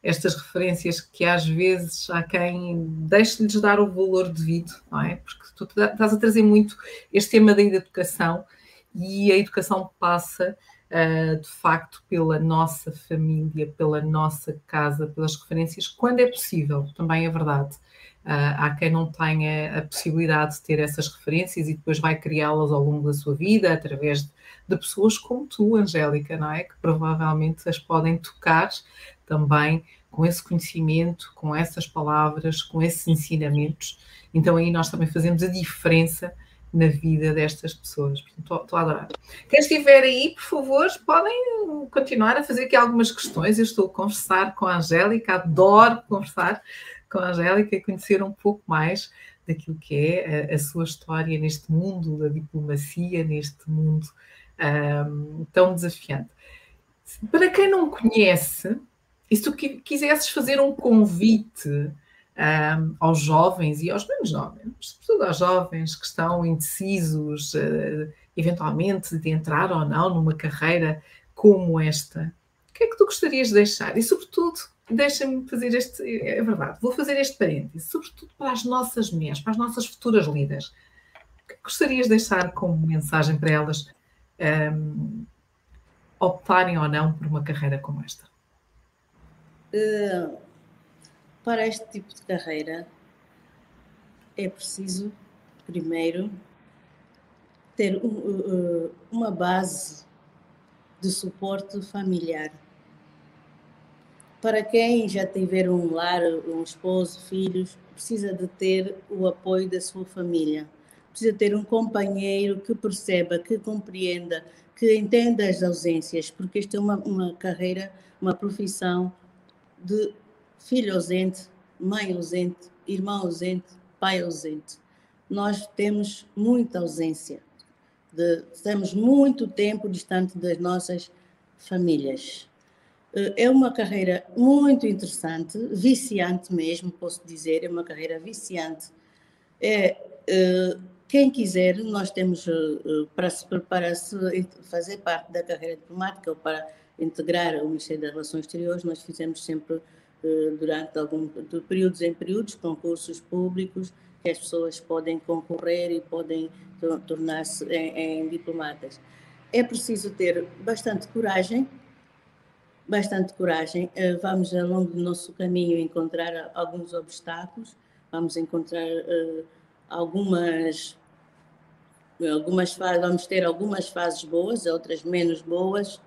estas referências que às vezes há quem deixe-lhes dar o valor devido, não é? Porque tu estás a trazer muito este tema da educação e a educação passa uh, de facto pela nossa família, pela nossa casa, pelas referências, quando é possível, também é verdade. Uh, há quem não tenha a possibilidade de ter essas referências e depois vai criá-las ao longo da sua vida através de, de, pessoas como tu, Angélica, não é? Que provavelmente as podem tocar também com esse conhecimento, com essas palavras, com esses ensinamentos. Então aí nós também fazemos a diferença na vida destas pessoas. Estou a adorar. Quem estiver aí, por favor, podem continuar a fazer aqui algumas questões. Eu estou a conversar com a Angélica, adoro conversar com a Angélica e conhecer um pouco mais daquilo que é a, a sua história neste mundo da diplomacia, neste mundo um, tão desafiante. Para quem não conhece, e se tu quisesses fazer um convite um, aos jovens e aos menos jovens, sobretudo aos jovens que estão indecisos, uh, eventualmente, de entrar ou não numa carreira como esta, o que é que tu gostarias de deixar? E, sobretudo, deixa-me fazer este, é verdade, vou fazer este parênteses, sobretudo para as nossas mulheres, para as nossas futuras líderes. O que gostarias de deixar como mensagem para elas um, optarem ou não por uma carreira como esta? Uh, para este tipo de carreira é preciso, primeiro, ter um, uh, uma base de suporte familiar para quem já tiver um lar, um esposo, filhos, precisa de ter o apoio da sua família. Precisa ter um companheiro que perceba, que compreenda, que entenda as ausências, porque isto é uma, uma carreira, uma profissão de filho ausente, mãe ausente, irmão ausente, pai ausente. Nós temos muita ausência, de, estamos muito tempo distante das nossas famílias. Eh, é uma carreira muito interessante, viciante mesmo, posso dizer, é uma carreira viciante. É, eh, quem quiser, nós temos eh, para se preparar, se fazer parte da carreira diplomática ou para integrar o Ministério das Relações Exteriores, nós fizemos sempre, durante algum de períodos em períodos, concursos públicos que as pessoas podem concorrer e podem tornar-se em, em diplomatas. É preciso ter bastante coragem, bastante coragem. Eh, vamos, ao longo do nosso caminho, encontrar alguns obstáculos, vamos encontrar uh, algumas, algumas vamos ter algumas fases boas, outras menos boas.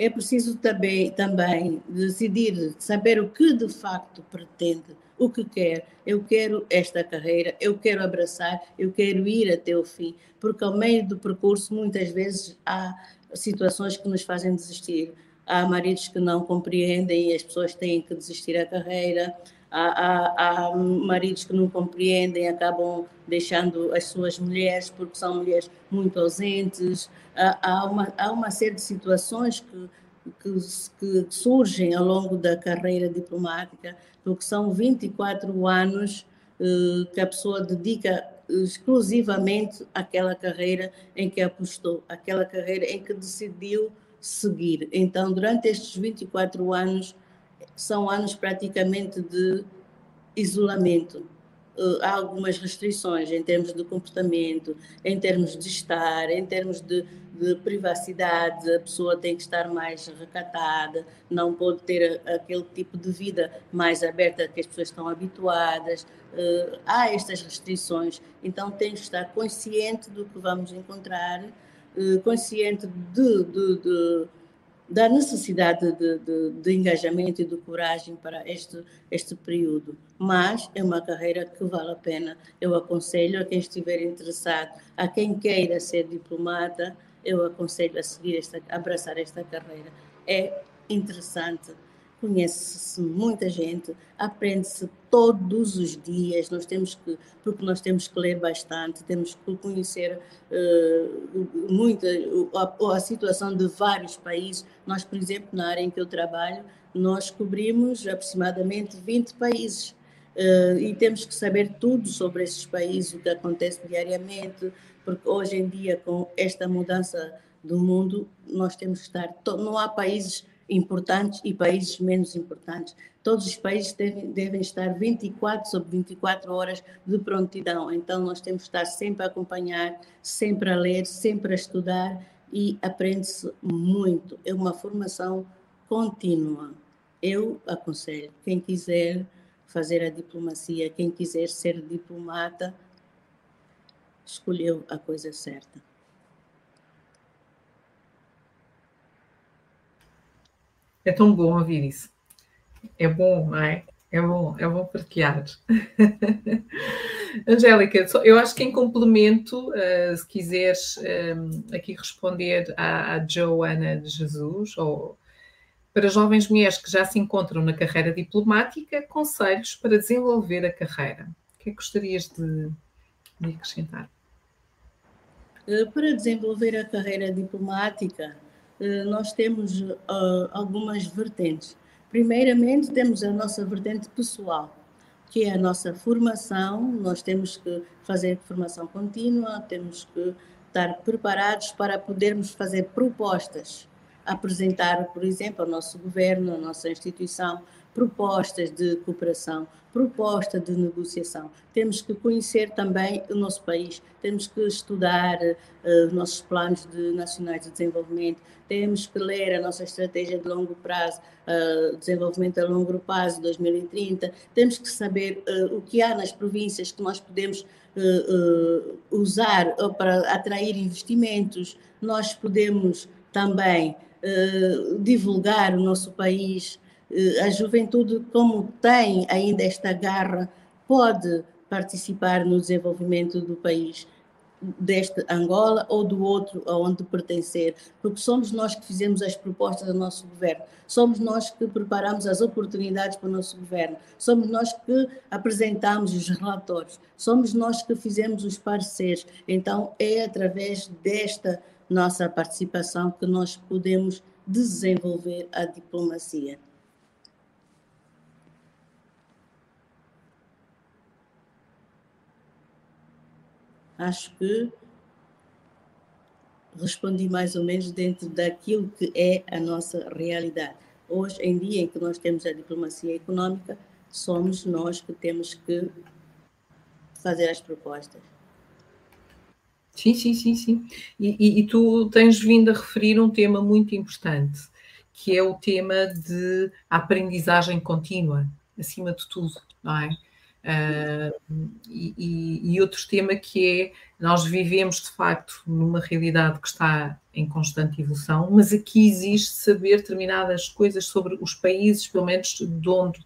É preciso também, também decidir, saber o que de facto pretende, o que quer. Eu quero esta carreira, eu quero abraçar, eu quero ir até o fim, porque ao meio do percurso, muitas vezes, há situações que nos fazem desistir há maridos que não compreendem e as pessoas têm que desistir da carreira, há, há, há maridos que não compreendem, acabam deixando as suas mulheres porque são mulheres muito ausentes, há, há, uma, há uma série de situações que, que, que surgem ao longo da carreira diplomática, porque são 24 anos eh, que a pessoa dedica exclusivamente àquela carreira em que apostou, aquela carreira em que decidiu seguir. Então, durante estes 24 anos, são anos praticamente de isolamento. Uh, há algumas restrições em termos de comportamento, em termos de estar, em termos de, de, privacidade, a pessoa tem que estar mais recatada, não pode ter aquele tipo de vida mais aberta que as pessoas estão habituadas. Uh, há estas restrições, então tem que estar consciente do que vamos encontrar eh, consciente de, de, de, da necessidade de, engajamento e de coragem para este, este período. Mas é uma carreira que vale a pena. Eu aconselho a quem estiver interessado, a quem queira ser diplomata, eu aconselho a seguir esta, a abraçar esta carreira. É interessante conhece-se muita gente, aprende-se todos os dias, nós temos que, porque nós temos que ler bastante, temos que conhecer uh, muita, a, a, situação de vários países. Nós, por exemplo, na área em que eu trabalho, nós cobrimos aproximadamente 20 países. Uh, e temos que saber tudo sobre esses países, o que acontece diariamente, porque hoje em dia, com esta mudança do mundo, nós temos que estar. Não há países importantes e países menos importantes. Todos os países devem, devem estar 24 sobre 24 horas de prontidão. Então, nós temos que estar sempre a acompanhar, sempre a ler, sempre a estudar e aprende-se muito. É uma formação contínua. Eu aconselho quem quiser fazer a diplomacia, quem quiser ser diplomata, escolheu a coisa certa. É tão bom ouvir isso. É bom, não é? É bom, é bom partilhar. [laughs] Angélica, eu acho que em complemento, uh, se quiseres um, eh, aqui responder à, à Joana de Jesus, ou para jovens mulheres que já se encontram na carreira diplomática, conselhos para desenvolver a carreira. O que é que gostarias de, de acrescentar? Eh, para desenvolver a carreira diplomática, nós temos uh, algumas vertentes. Primeiramente, temos a nossa vertente pessoal, que é a nossa formação. Nós temos que fazer formação contínua, temos que estar preparados para podermos fazer propostas, apresentar, por exemplo, ao nosso governo, à nossa instituição, propostas de cooperação, proposta de negociação. Temos que conhecer também o nosso país, temos que estudar uh, os nossos planos de, nacionais de desenvolvimento, temos que ler a nossa estratégia de longo prazo, uh, desenvolvimento a longo prazo 2030, temos que saber uh, o que há nas províncias que nós podemos usar para atrair investimentos, nós podemos também divulgar o nosso país eh, a juventude, como tem ainda esta garra, pode participar no desenvolvimento do país deste Angola ou do outro aonde pertencer, porque somos nós que fizemos as propostas do nosso governo, somos nós que preparamos as oportunidades para o nosso governo, somos nós que apresentamos os relatórios, somos nós que fizemos os pareceres. Então é através desta nossa participação que nós podemos desenvolver a diplomacia. Acho que respondi mais ou menos dentro daquilo que é a nossa realidade. Hoje em dia, em que nós temos a diplomacia econômica, somos nós que temos que fazer as propostas. Sim, sim, sim, sim. E, e, e, tu tens vindo a referir um tema muito importante, que é o tema de aprendizagem contínua, acima de tudo, não é? Uh, e, e, outro tema que é nós vivemos de facto numa realidade que está em constante evolução, mas aqui existe saber determinadas coisas sobre os países, pelo menos de onde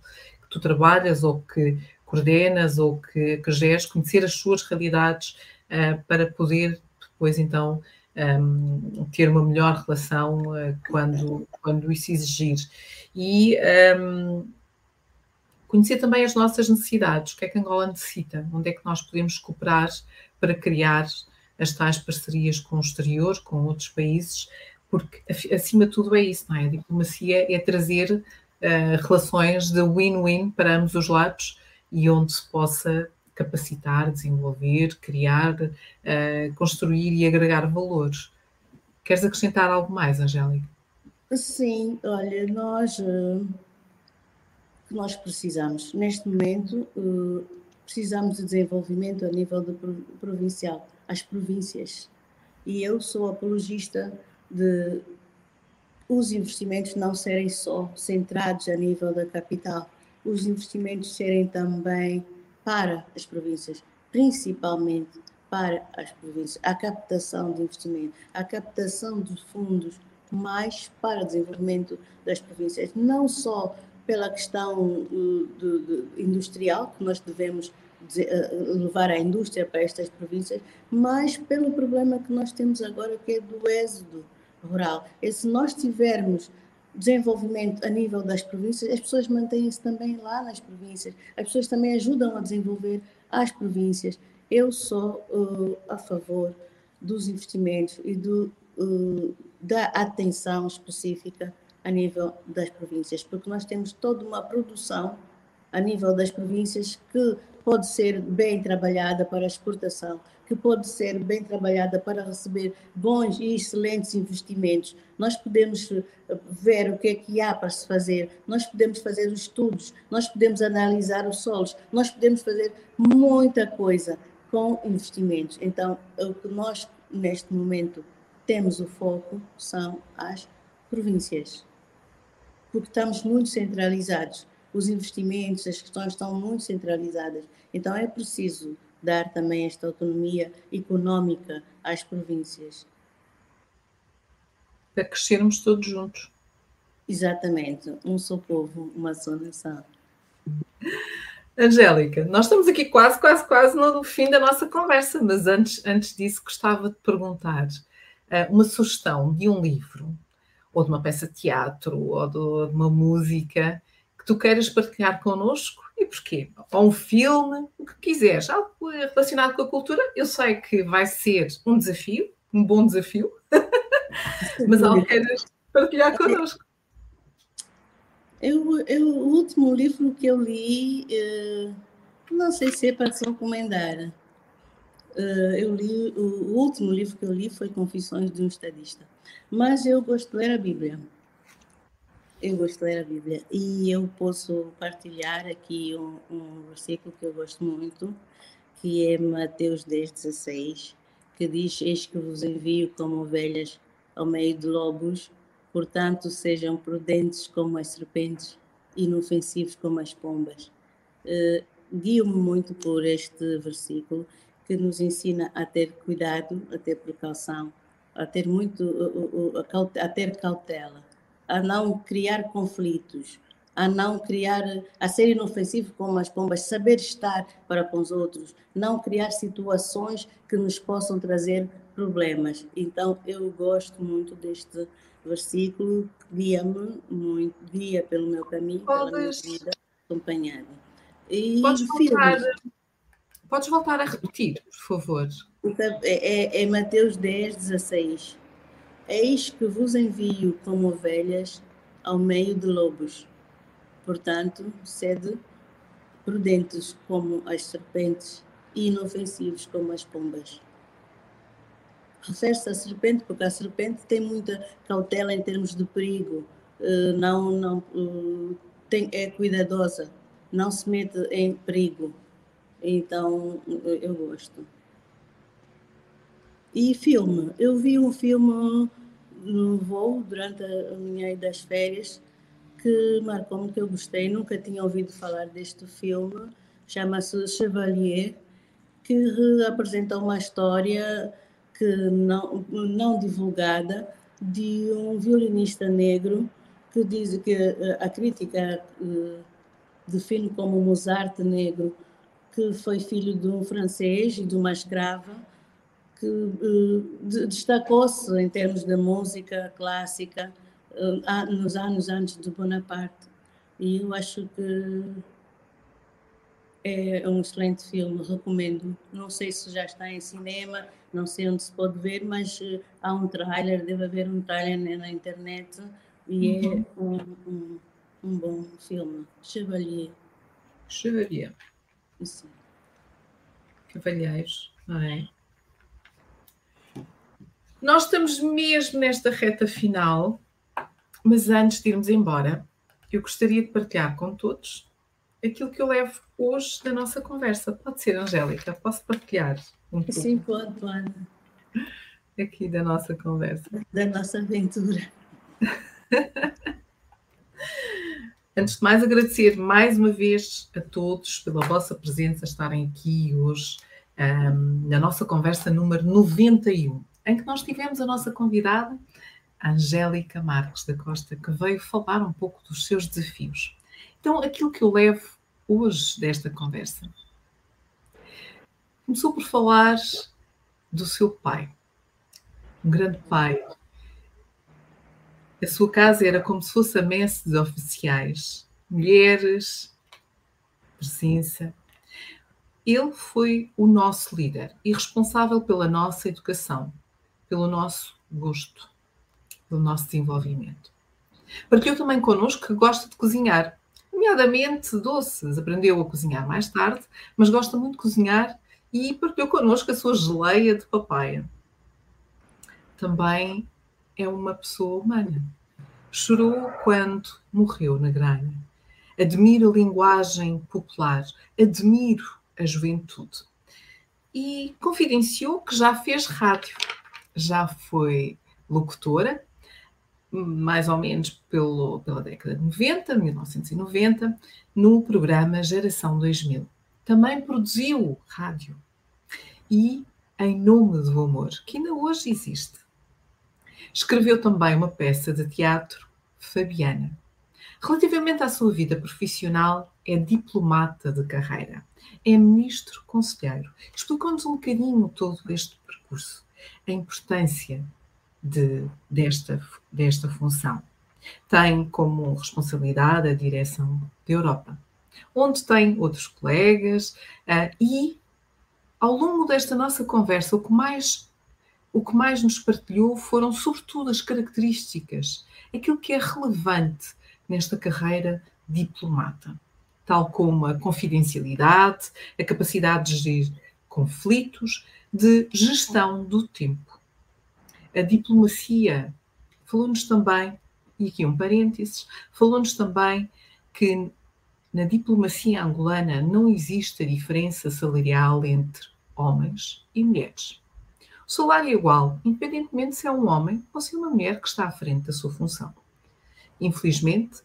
tu trabalhas ou que coordenas ou que, que geres, conhecer as suas realidades uh, para poder depois então um, ter uma melhor relação uh, quando, quando isso exigir. E um, Conhecer também as nossas necessidades, o que é que Angola necessita, onde é que nós podemos cooperar para criar as tais parcerias com o exterior, com outros países, porque acima de tudo é isso, não é? A diplomacia é trazer uh, relações de win-win para ambos os lados e onde se possa capacitar, desenvolver, criar, uh, construir e agregar valores. Queres acrescentar algo mais, Angélica? Sim, olha, nós uh que nós precisamos. Neste momento, uh, precisamos de desenvolvimento a nível de provincial, as províncias. E eu sou apologista de os investimentos não serem só centrados a nível da capital, os investimentos serem também para as províncias, principalmente para as províncias, a captação de investimento, a captação de fundos mais para o desenvolvimento das províncias, não só pela questão do, do, industrial, que nós devemos eh, levar a indústria para estas províncias, mas pelo problema que nós temos agora, que é do êxodo rural. E se nós tivermos desenvolvimento a nível das províncias, as pessoas mantêm-se também lá nas províncias, as pessoas também ajudam a desenvolver as províncias. Eu sou uh, a favor dos investimentos e do, uh, da atenção específica a nível das províncias, porque nós temos toda uma produção a nível das províncias que pode ser bem trabalhada para exportação, que pode ser bem trabalhada para receber bons e excelentes investimentos. Nós podemos eh, ver o que é que há para se fazer, nós podemos fazer os estudos, nós podemos analisar os solos, nós podemos fazer muita coisa com investimentos. Então, o que nós, neste momento, temos o foco são as províncias porque estamos muito centralizados. Os investimentos, as questões estão muito centralizadas. Então é preciso dar também esta autonomia económica às províncias. Para crescermos todos juntos. Exatamente, um só povo, uma só nação. Angélica, nós estamos aqui quase, quase, quase no fim da nossa conversa, mas antes, antes disso gostava de perguntar uh, uma sugestão de um livro ou de uma peça de teatro, ou de uma música que tu queiras partilhar connosco e porquê? Ou um filme, o que quiseres, algo relacionado com a cultura. Eu sei que vai ser um desafio, um bom desafio, [laughs] mas algo que queiras partilhar connosco. Eu, eu, o último livro que eu li, eh, não sei se é para se recomendar. Eh, eu li, o último livro que eu li foi Confissões de um Estadista mas eu gosto de ler a Bíblia. Eu gosto de ler a Bíblia e eu posso partilhar aqui um, um versículo que eu gosto muito, que é Mateus 10, 16, que diz: Eis que vos envio como ovelhas ao meio de lobos, portanto, sejam prudentes como as serpentes inofensivos como as pombas. Uh, Guio-me muito por este versículo que nos ensina a ter cuidado, a ter precaução, a ter muito, a ter cautela a não criar conflitos, a não criar, a ser inofensivo como as pombas, saber estar para com os outros, não criar situações que nos possam trazer problemas. Então eu gosto muito deste versículo, guia-me muito, guia pelo meu caminho, Podes... pela minha vida acompanhada. E podes voltar, podes voltar a repetir, por favor. Então, é, é, é Mateus 10, 16. Eis que vos envio como ovelhas ao meio de lobos. Portanto, sede prudentes como as serpentes e inofensivos como as pombas. Refere-se à serpente porque a serpente tem muita cautela em termos de perigo, eh, não, não eh, tem, é cuidadosa, não se mete em perigo. Então, eu gosto. E filme. Eu vi um filme no voo durante a minha das férias que marcou-me, que eu gostei. Nunca tinha ouvido falar deste filme. Chama-se Chevalier, que apresenta uma história que não, não divulgada de um violinista negro que diz que eh, a crítica eh, define como Mozart negro, que foi filho de um francês e de uma escrava que uh, destacou-se em termos de música clássica uh, nos anos antes de Bonaparte. E eu acho que é um excelente filme, recomendo. Não sei se já está em cinema, não sei onde se pode ver, mas uh, há um trailer, deve haver um trailer na internet e é uhum. é um, um, um, bom filme. Chevalier. Chevalier. Isso. Cavalheiros, não é? Nós estamos mesmo nesta reta final, mas antes de irmos embora, eu gostaria de partilhar com todos aquilo que eu levo hoje da nossa conversa. Pode ser, Angélica? Posso partilhar um pouco? Sim, pode, pode. Aqui da nossa conversa. Da nossa aventura. [laughs] Antes de mais, agradecer mais uma vez a todos pela vossa presença, estarem aqui hoje um, na nossa conversa número 91 em que nós tivemos a nossa convidada, Angélica Marques da Costa, que veio falar um pouco dos seus desafios. Então, aquilo que eu levo hoje desta conversa começou por falar do seu pai, um grande pai. A sua casa era como se fosse a messe de oficiais, mulheres, presença. Ele foi o nosso líder e responsável pela nossa educação, pelo nosso gosto, pelo nosso desenvolvimento. Partilhou também connosco que gosta de cozinhar, nomeadamente doces. Aprendeu a cozinhar mais tarde, mas gosta muito de cozinhar e partilhou connosco a sua geleia de papaya. Também é uma pessoa humana. Chorou quando morreu na grana. Admiro a linguagem popular, admiro a juventude. E confidenciou que já fez rádio já foi locutora, mais ou menos pelo, pela década de 90, 1990, no programa Geração 2000. Também produziu rádio e Em Nome do Amor, que ainda hoje existe. Escreveu também uma peça de teatro, Fabiana. Relativamente à sua vida profissional, é diplomata de carreira, é ministro conselheiro. Explicou-nos um bocadinho todo este percurso a importância de, desta, desta função. Tem como responsabilidade a direção da Europa, onde tem outros colegas uh, e ao longo desta nossa conversa o que mais o que mais nos partilhou foram sobretudo as características, aquilo que é relevante nesta carreira diplomata, tal como a confidencialidade, a capacidade de gerir conflitos, de gestão do tempo. A diplomacia falou-nos também e aqui um parênteses, falou-nos também que na diplomacia angolana não existe a diferença salarial entre homens e mulheres. Salário é igual, independentemente se é um homem ou se é uma mulher que está à frente da sua função. Infelizmente,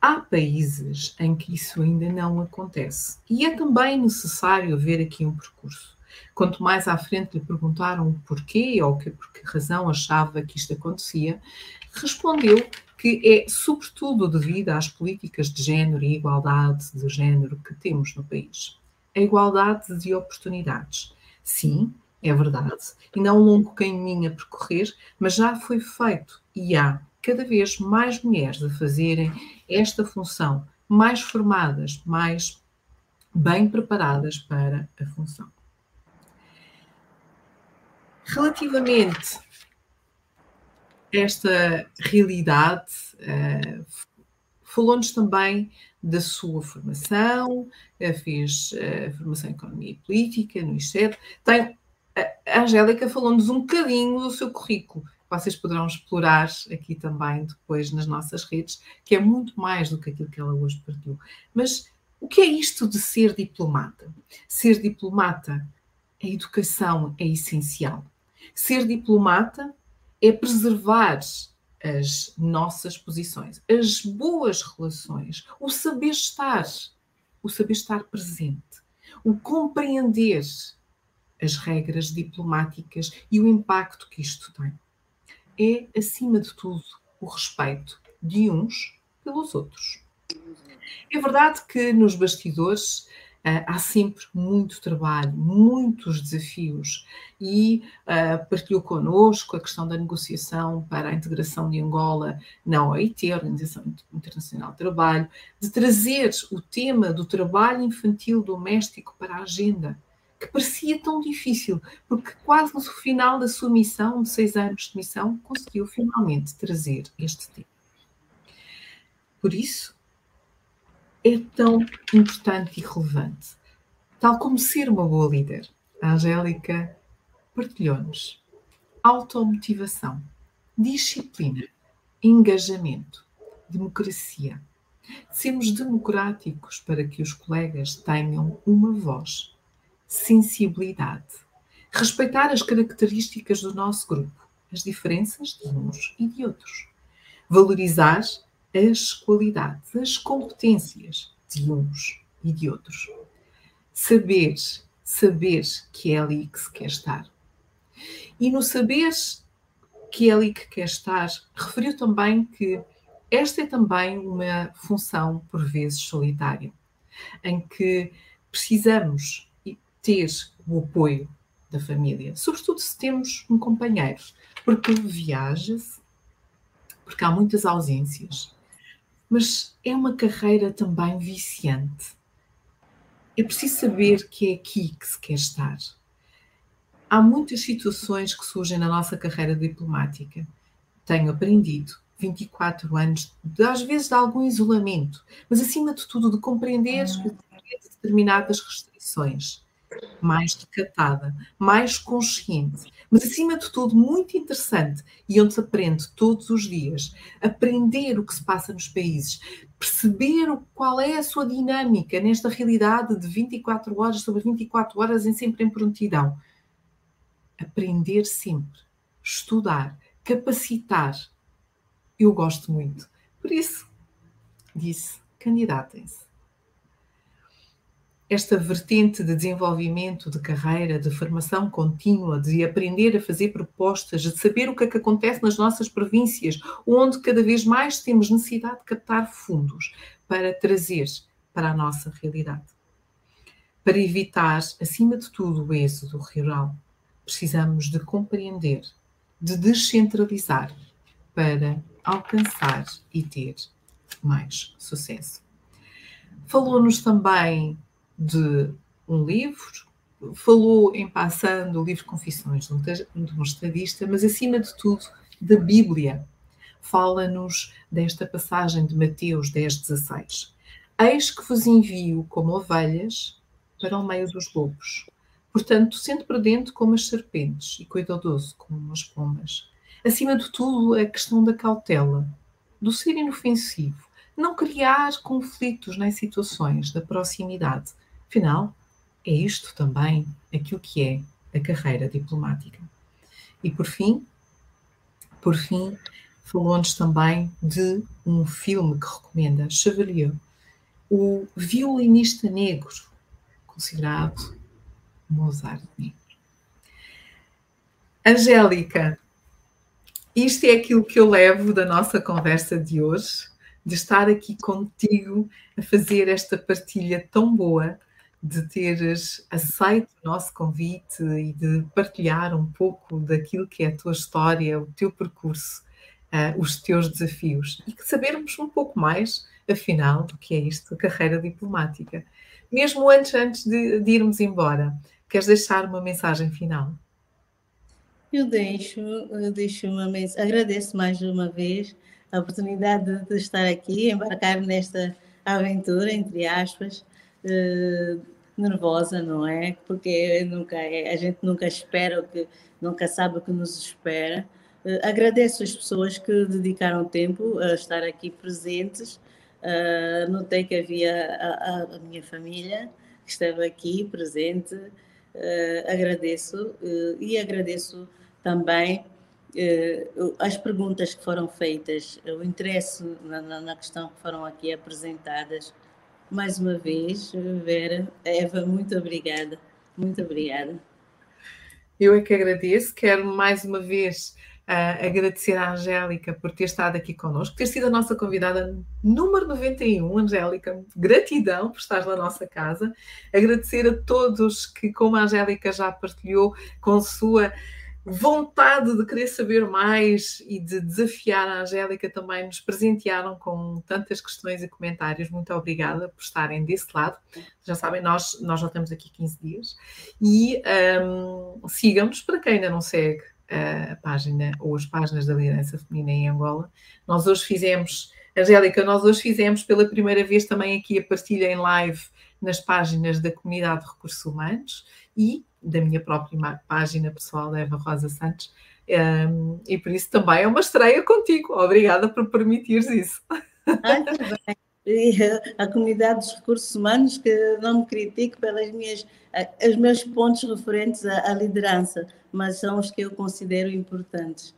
há países em que isso ainda não acontece e é também necessário ver aqui um percurso. Quanto mais à frente lhe perguntaram porquê ou que, por que razão achava que isto acontecia, respondeu que é sobretudo devido às políticas de género e igualdade de género que temos no país. A igualdade de oportunidades. Sim, é verdade, ainda há um longo caminho a percorrer, mas já foi feito e há cada vez mais mulheres a fazerem esta função, mais formadas, mais bem preparadas para a função. Relativamente a esta realidade, uh, falou-nos também da sua formação, uh, fez uh, formação em Economia e Política no ICED. Tem, a Angélica falou-nos um bocadinho do seu currículo, vocês poderão explorar aqui também depois nas nossas redes, que é muito mais do que aquilo que ela hoje partiu. Mas o que é isto de ser diplomata? Ser diplomata, a educação é essencial. Ser diplomata é preservar as nossas posições, as boas relações, o saber estar, o saber estar presente, o compreender as regras diplomáticas e o impacto que isto tem. É, acima de tudo, o respeito de uns pelos outros. É verdade que nos bastidores Uh, há sempre muito trabalho, muitos desafios e uh, partilhou connosco a questão da negociação para a integração de Angola na OIT, Organização Internacional do Trabalho, de trazer o tema do trabalho infantil doméstico para a agenda, que parecia tão difícil, porque quase no final da sua missão, de seis anos de missão, conseguiu finalmente trazer este tema. Por isso, é tão importante e relevante. Tal como ser uma boa líder. A Angélica partilhou-nos automotivação, disciplina, engajamento, democracia. Sermos democráticos para que os colegas tenham uma voz, sensibilidade, respeitar as características do nosso grupo, as diferenças de uns e de outros, valorizar as qualidades, as competências de uns e de outros. Saber, saber que é ali que se quer estar. E no saber que é ali que quer estar, referiu também que esta é também uma função, por vezes, solitária, em que precisamos ter o apoio da família, sobretudo se temos um companheiro, porque viaja-se, porque há muitas ausências, mas é uma carreira também viciante. É preciso saber que é aqui que se quer estar. Há muitas situações que surgem na nossa carreira diplomática. Tenho aprendido 24 anos, às vezes de algum isolamento, mas acima de tudo de compreender uhum. determinadas restrições mais recatada, mais consciente, mas acima de tudo muito interessante e onde se aprende todos os dias, aprender o que se passa nos países, perceber qual é a sua dinâmica nesta realidade de 24 horas sobre 24 horas em sempre em prontidão. Aprender sempre, estudar, capacitar. Eu gosto muito. Por isso, disse, candidatem-se esta vertente de desenvolvimento de carreira, de formação contínua, de aprender a fazer propostas, de saber o que é que acontece nas nossas províncias, onde cada vez mais temos necessidade de captar fundos para trazer para a nossa realidade. Para evitar, acima de tudo, o êxodo rural, precisamos de compreender, de descentralizar para alcançar e ter mais sucesso. Falou-nos também de um livro, falou em passando o livro Confissões de um estadista, mas acima de tudo da Bíblia. Fala-nos desta passagem de Mateus 10, 16. Eis que vos envio como ovelhas para o meio dos lobos. Portanto, sendo prudente como as serpentes e cuidadoso como as pombas. Acima de tudo, a questão da cautela. do ser inofensivo, não criar conflitos nem situações da proximidade. Afinal, é isto também aquilo que é a carreira diplomática. E por fim, por fim, falou-nos também de um filme que recomenda, Chevalier, o violinista negro, considerado Mozart negro. Angélica, isto é aquilo que eu levo da nossa conversa de hoje, de estar aqui contigo a fazer esta partilha tão boa, de teres aceito o nosso convite e de partilhar um pouco daquilo que é a tua história, o teu percurso, uh, os teus desafios e que sabermos um pouco mais, afinal, do que é isto, carreira diplomática. Mesmo antes, antes de, de irmos embora, queres deixar uma mensagem final? Eu deixo, eu deixo uma mensagem. Agradeço mais uma vez a oportunidade de estar aqui, embarcar nesta aventura, entre aspas, uh, nervosa, não é? Porque nunca é, a gente nunca espera o que, nunca sabe o que nos espera. Uh, agradeço as pessoas que dedicaram tempo a estar aqui presentes. Uh, notei que havia a, a, minha família que estava aqui presente. Uh, agradeço e agradeço também as perguntas que foram feitas, o interesse na, na, questão que foram aqui apresentadas. Mais uma vez, Vera, Eva, muito obrigada. Muito obrigada. Eu é que agradeço. Quero mais uma vez uh, agradecer à Angélica por ter estado aqui connosco, ter sido a nossa convidada número 91. Angélica, gratidão por estar na nossa casa. Agradecer a todos que, como a Angélica já partilhou, com sua vontade de querer saber mais e de desafiar a Angélica também nos presentearam com tantas questões e comentários. Muito obrigada por estarem desse lado. Já sabem, nós, nós já estamos aqui 15 dias. E um, sigam-nos para quem ainda não segue a página ou as páginas da liderança feminina em Angola. Nós hoje fizemos, Angélica, nós hoje fizemos pela primeira vez também aqui a partilha em live nas páginas da Comunidade de Recursos Humanos e da minha própria página pessoal, Eva Rosa Santos, um, e por isso também é uma estreia contigo. Obrigada por permitires isso. Ah, bem. E a comunidade dos recursos humanos que não me critique pelas minhas os meus pontos referentes à, à liderança, mas são os que eu considero importantes.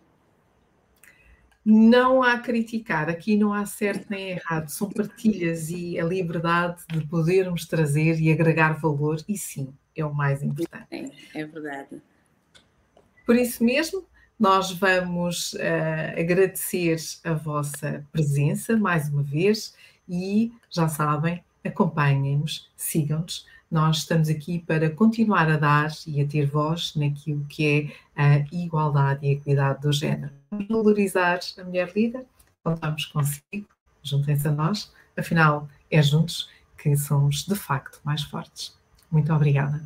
Não há criticar, aqui não há certo nem errado, são partilhas e a liberdade de podermos trazer e agregar valor, e sim, é o mais importante. É, é verdade. Por isso mesmo, nós vamos uh, agradecer a vossa presença mais uma vez e já sabem, acompanhem-nos, sigam-nos. Nós estamos aqui para continuar a dar e a ter voz naquilo que é a igualdade e a equidade do género. Valorizar a mulher líder, contamos consigo, juntem-se a nós, afinal, é juntos que somos de facto mais fortes. Muito obrigada.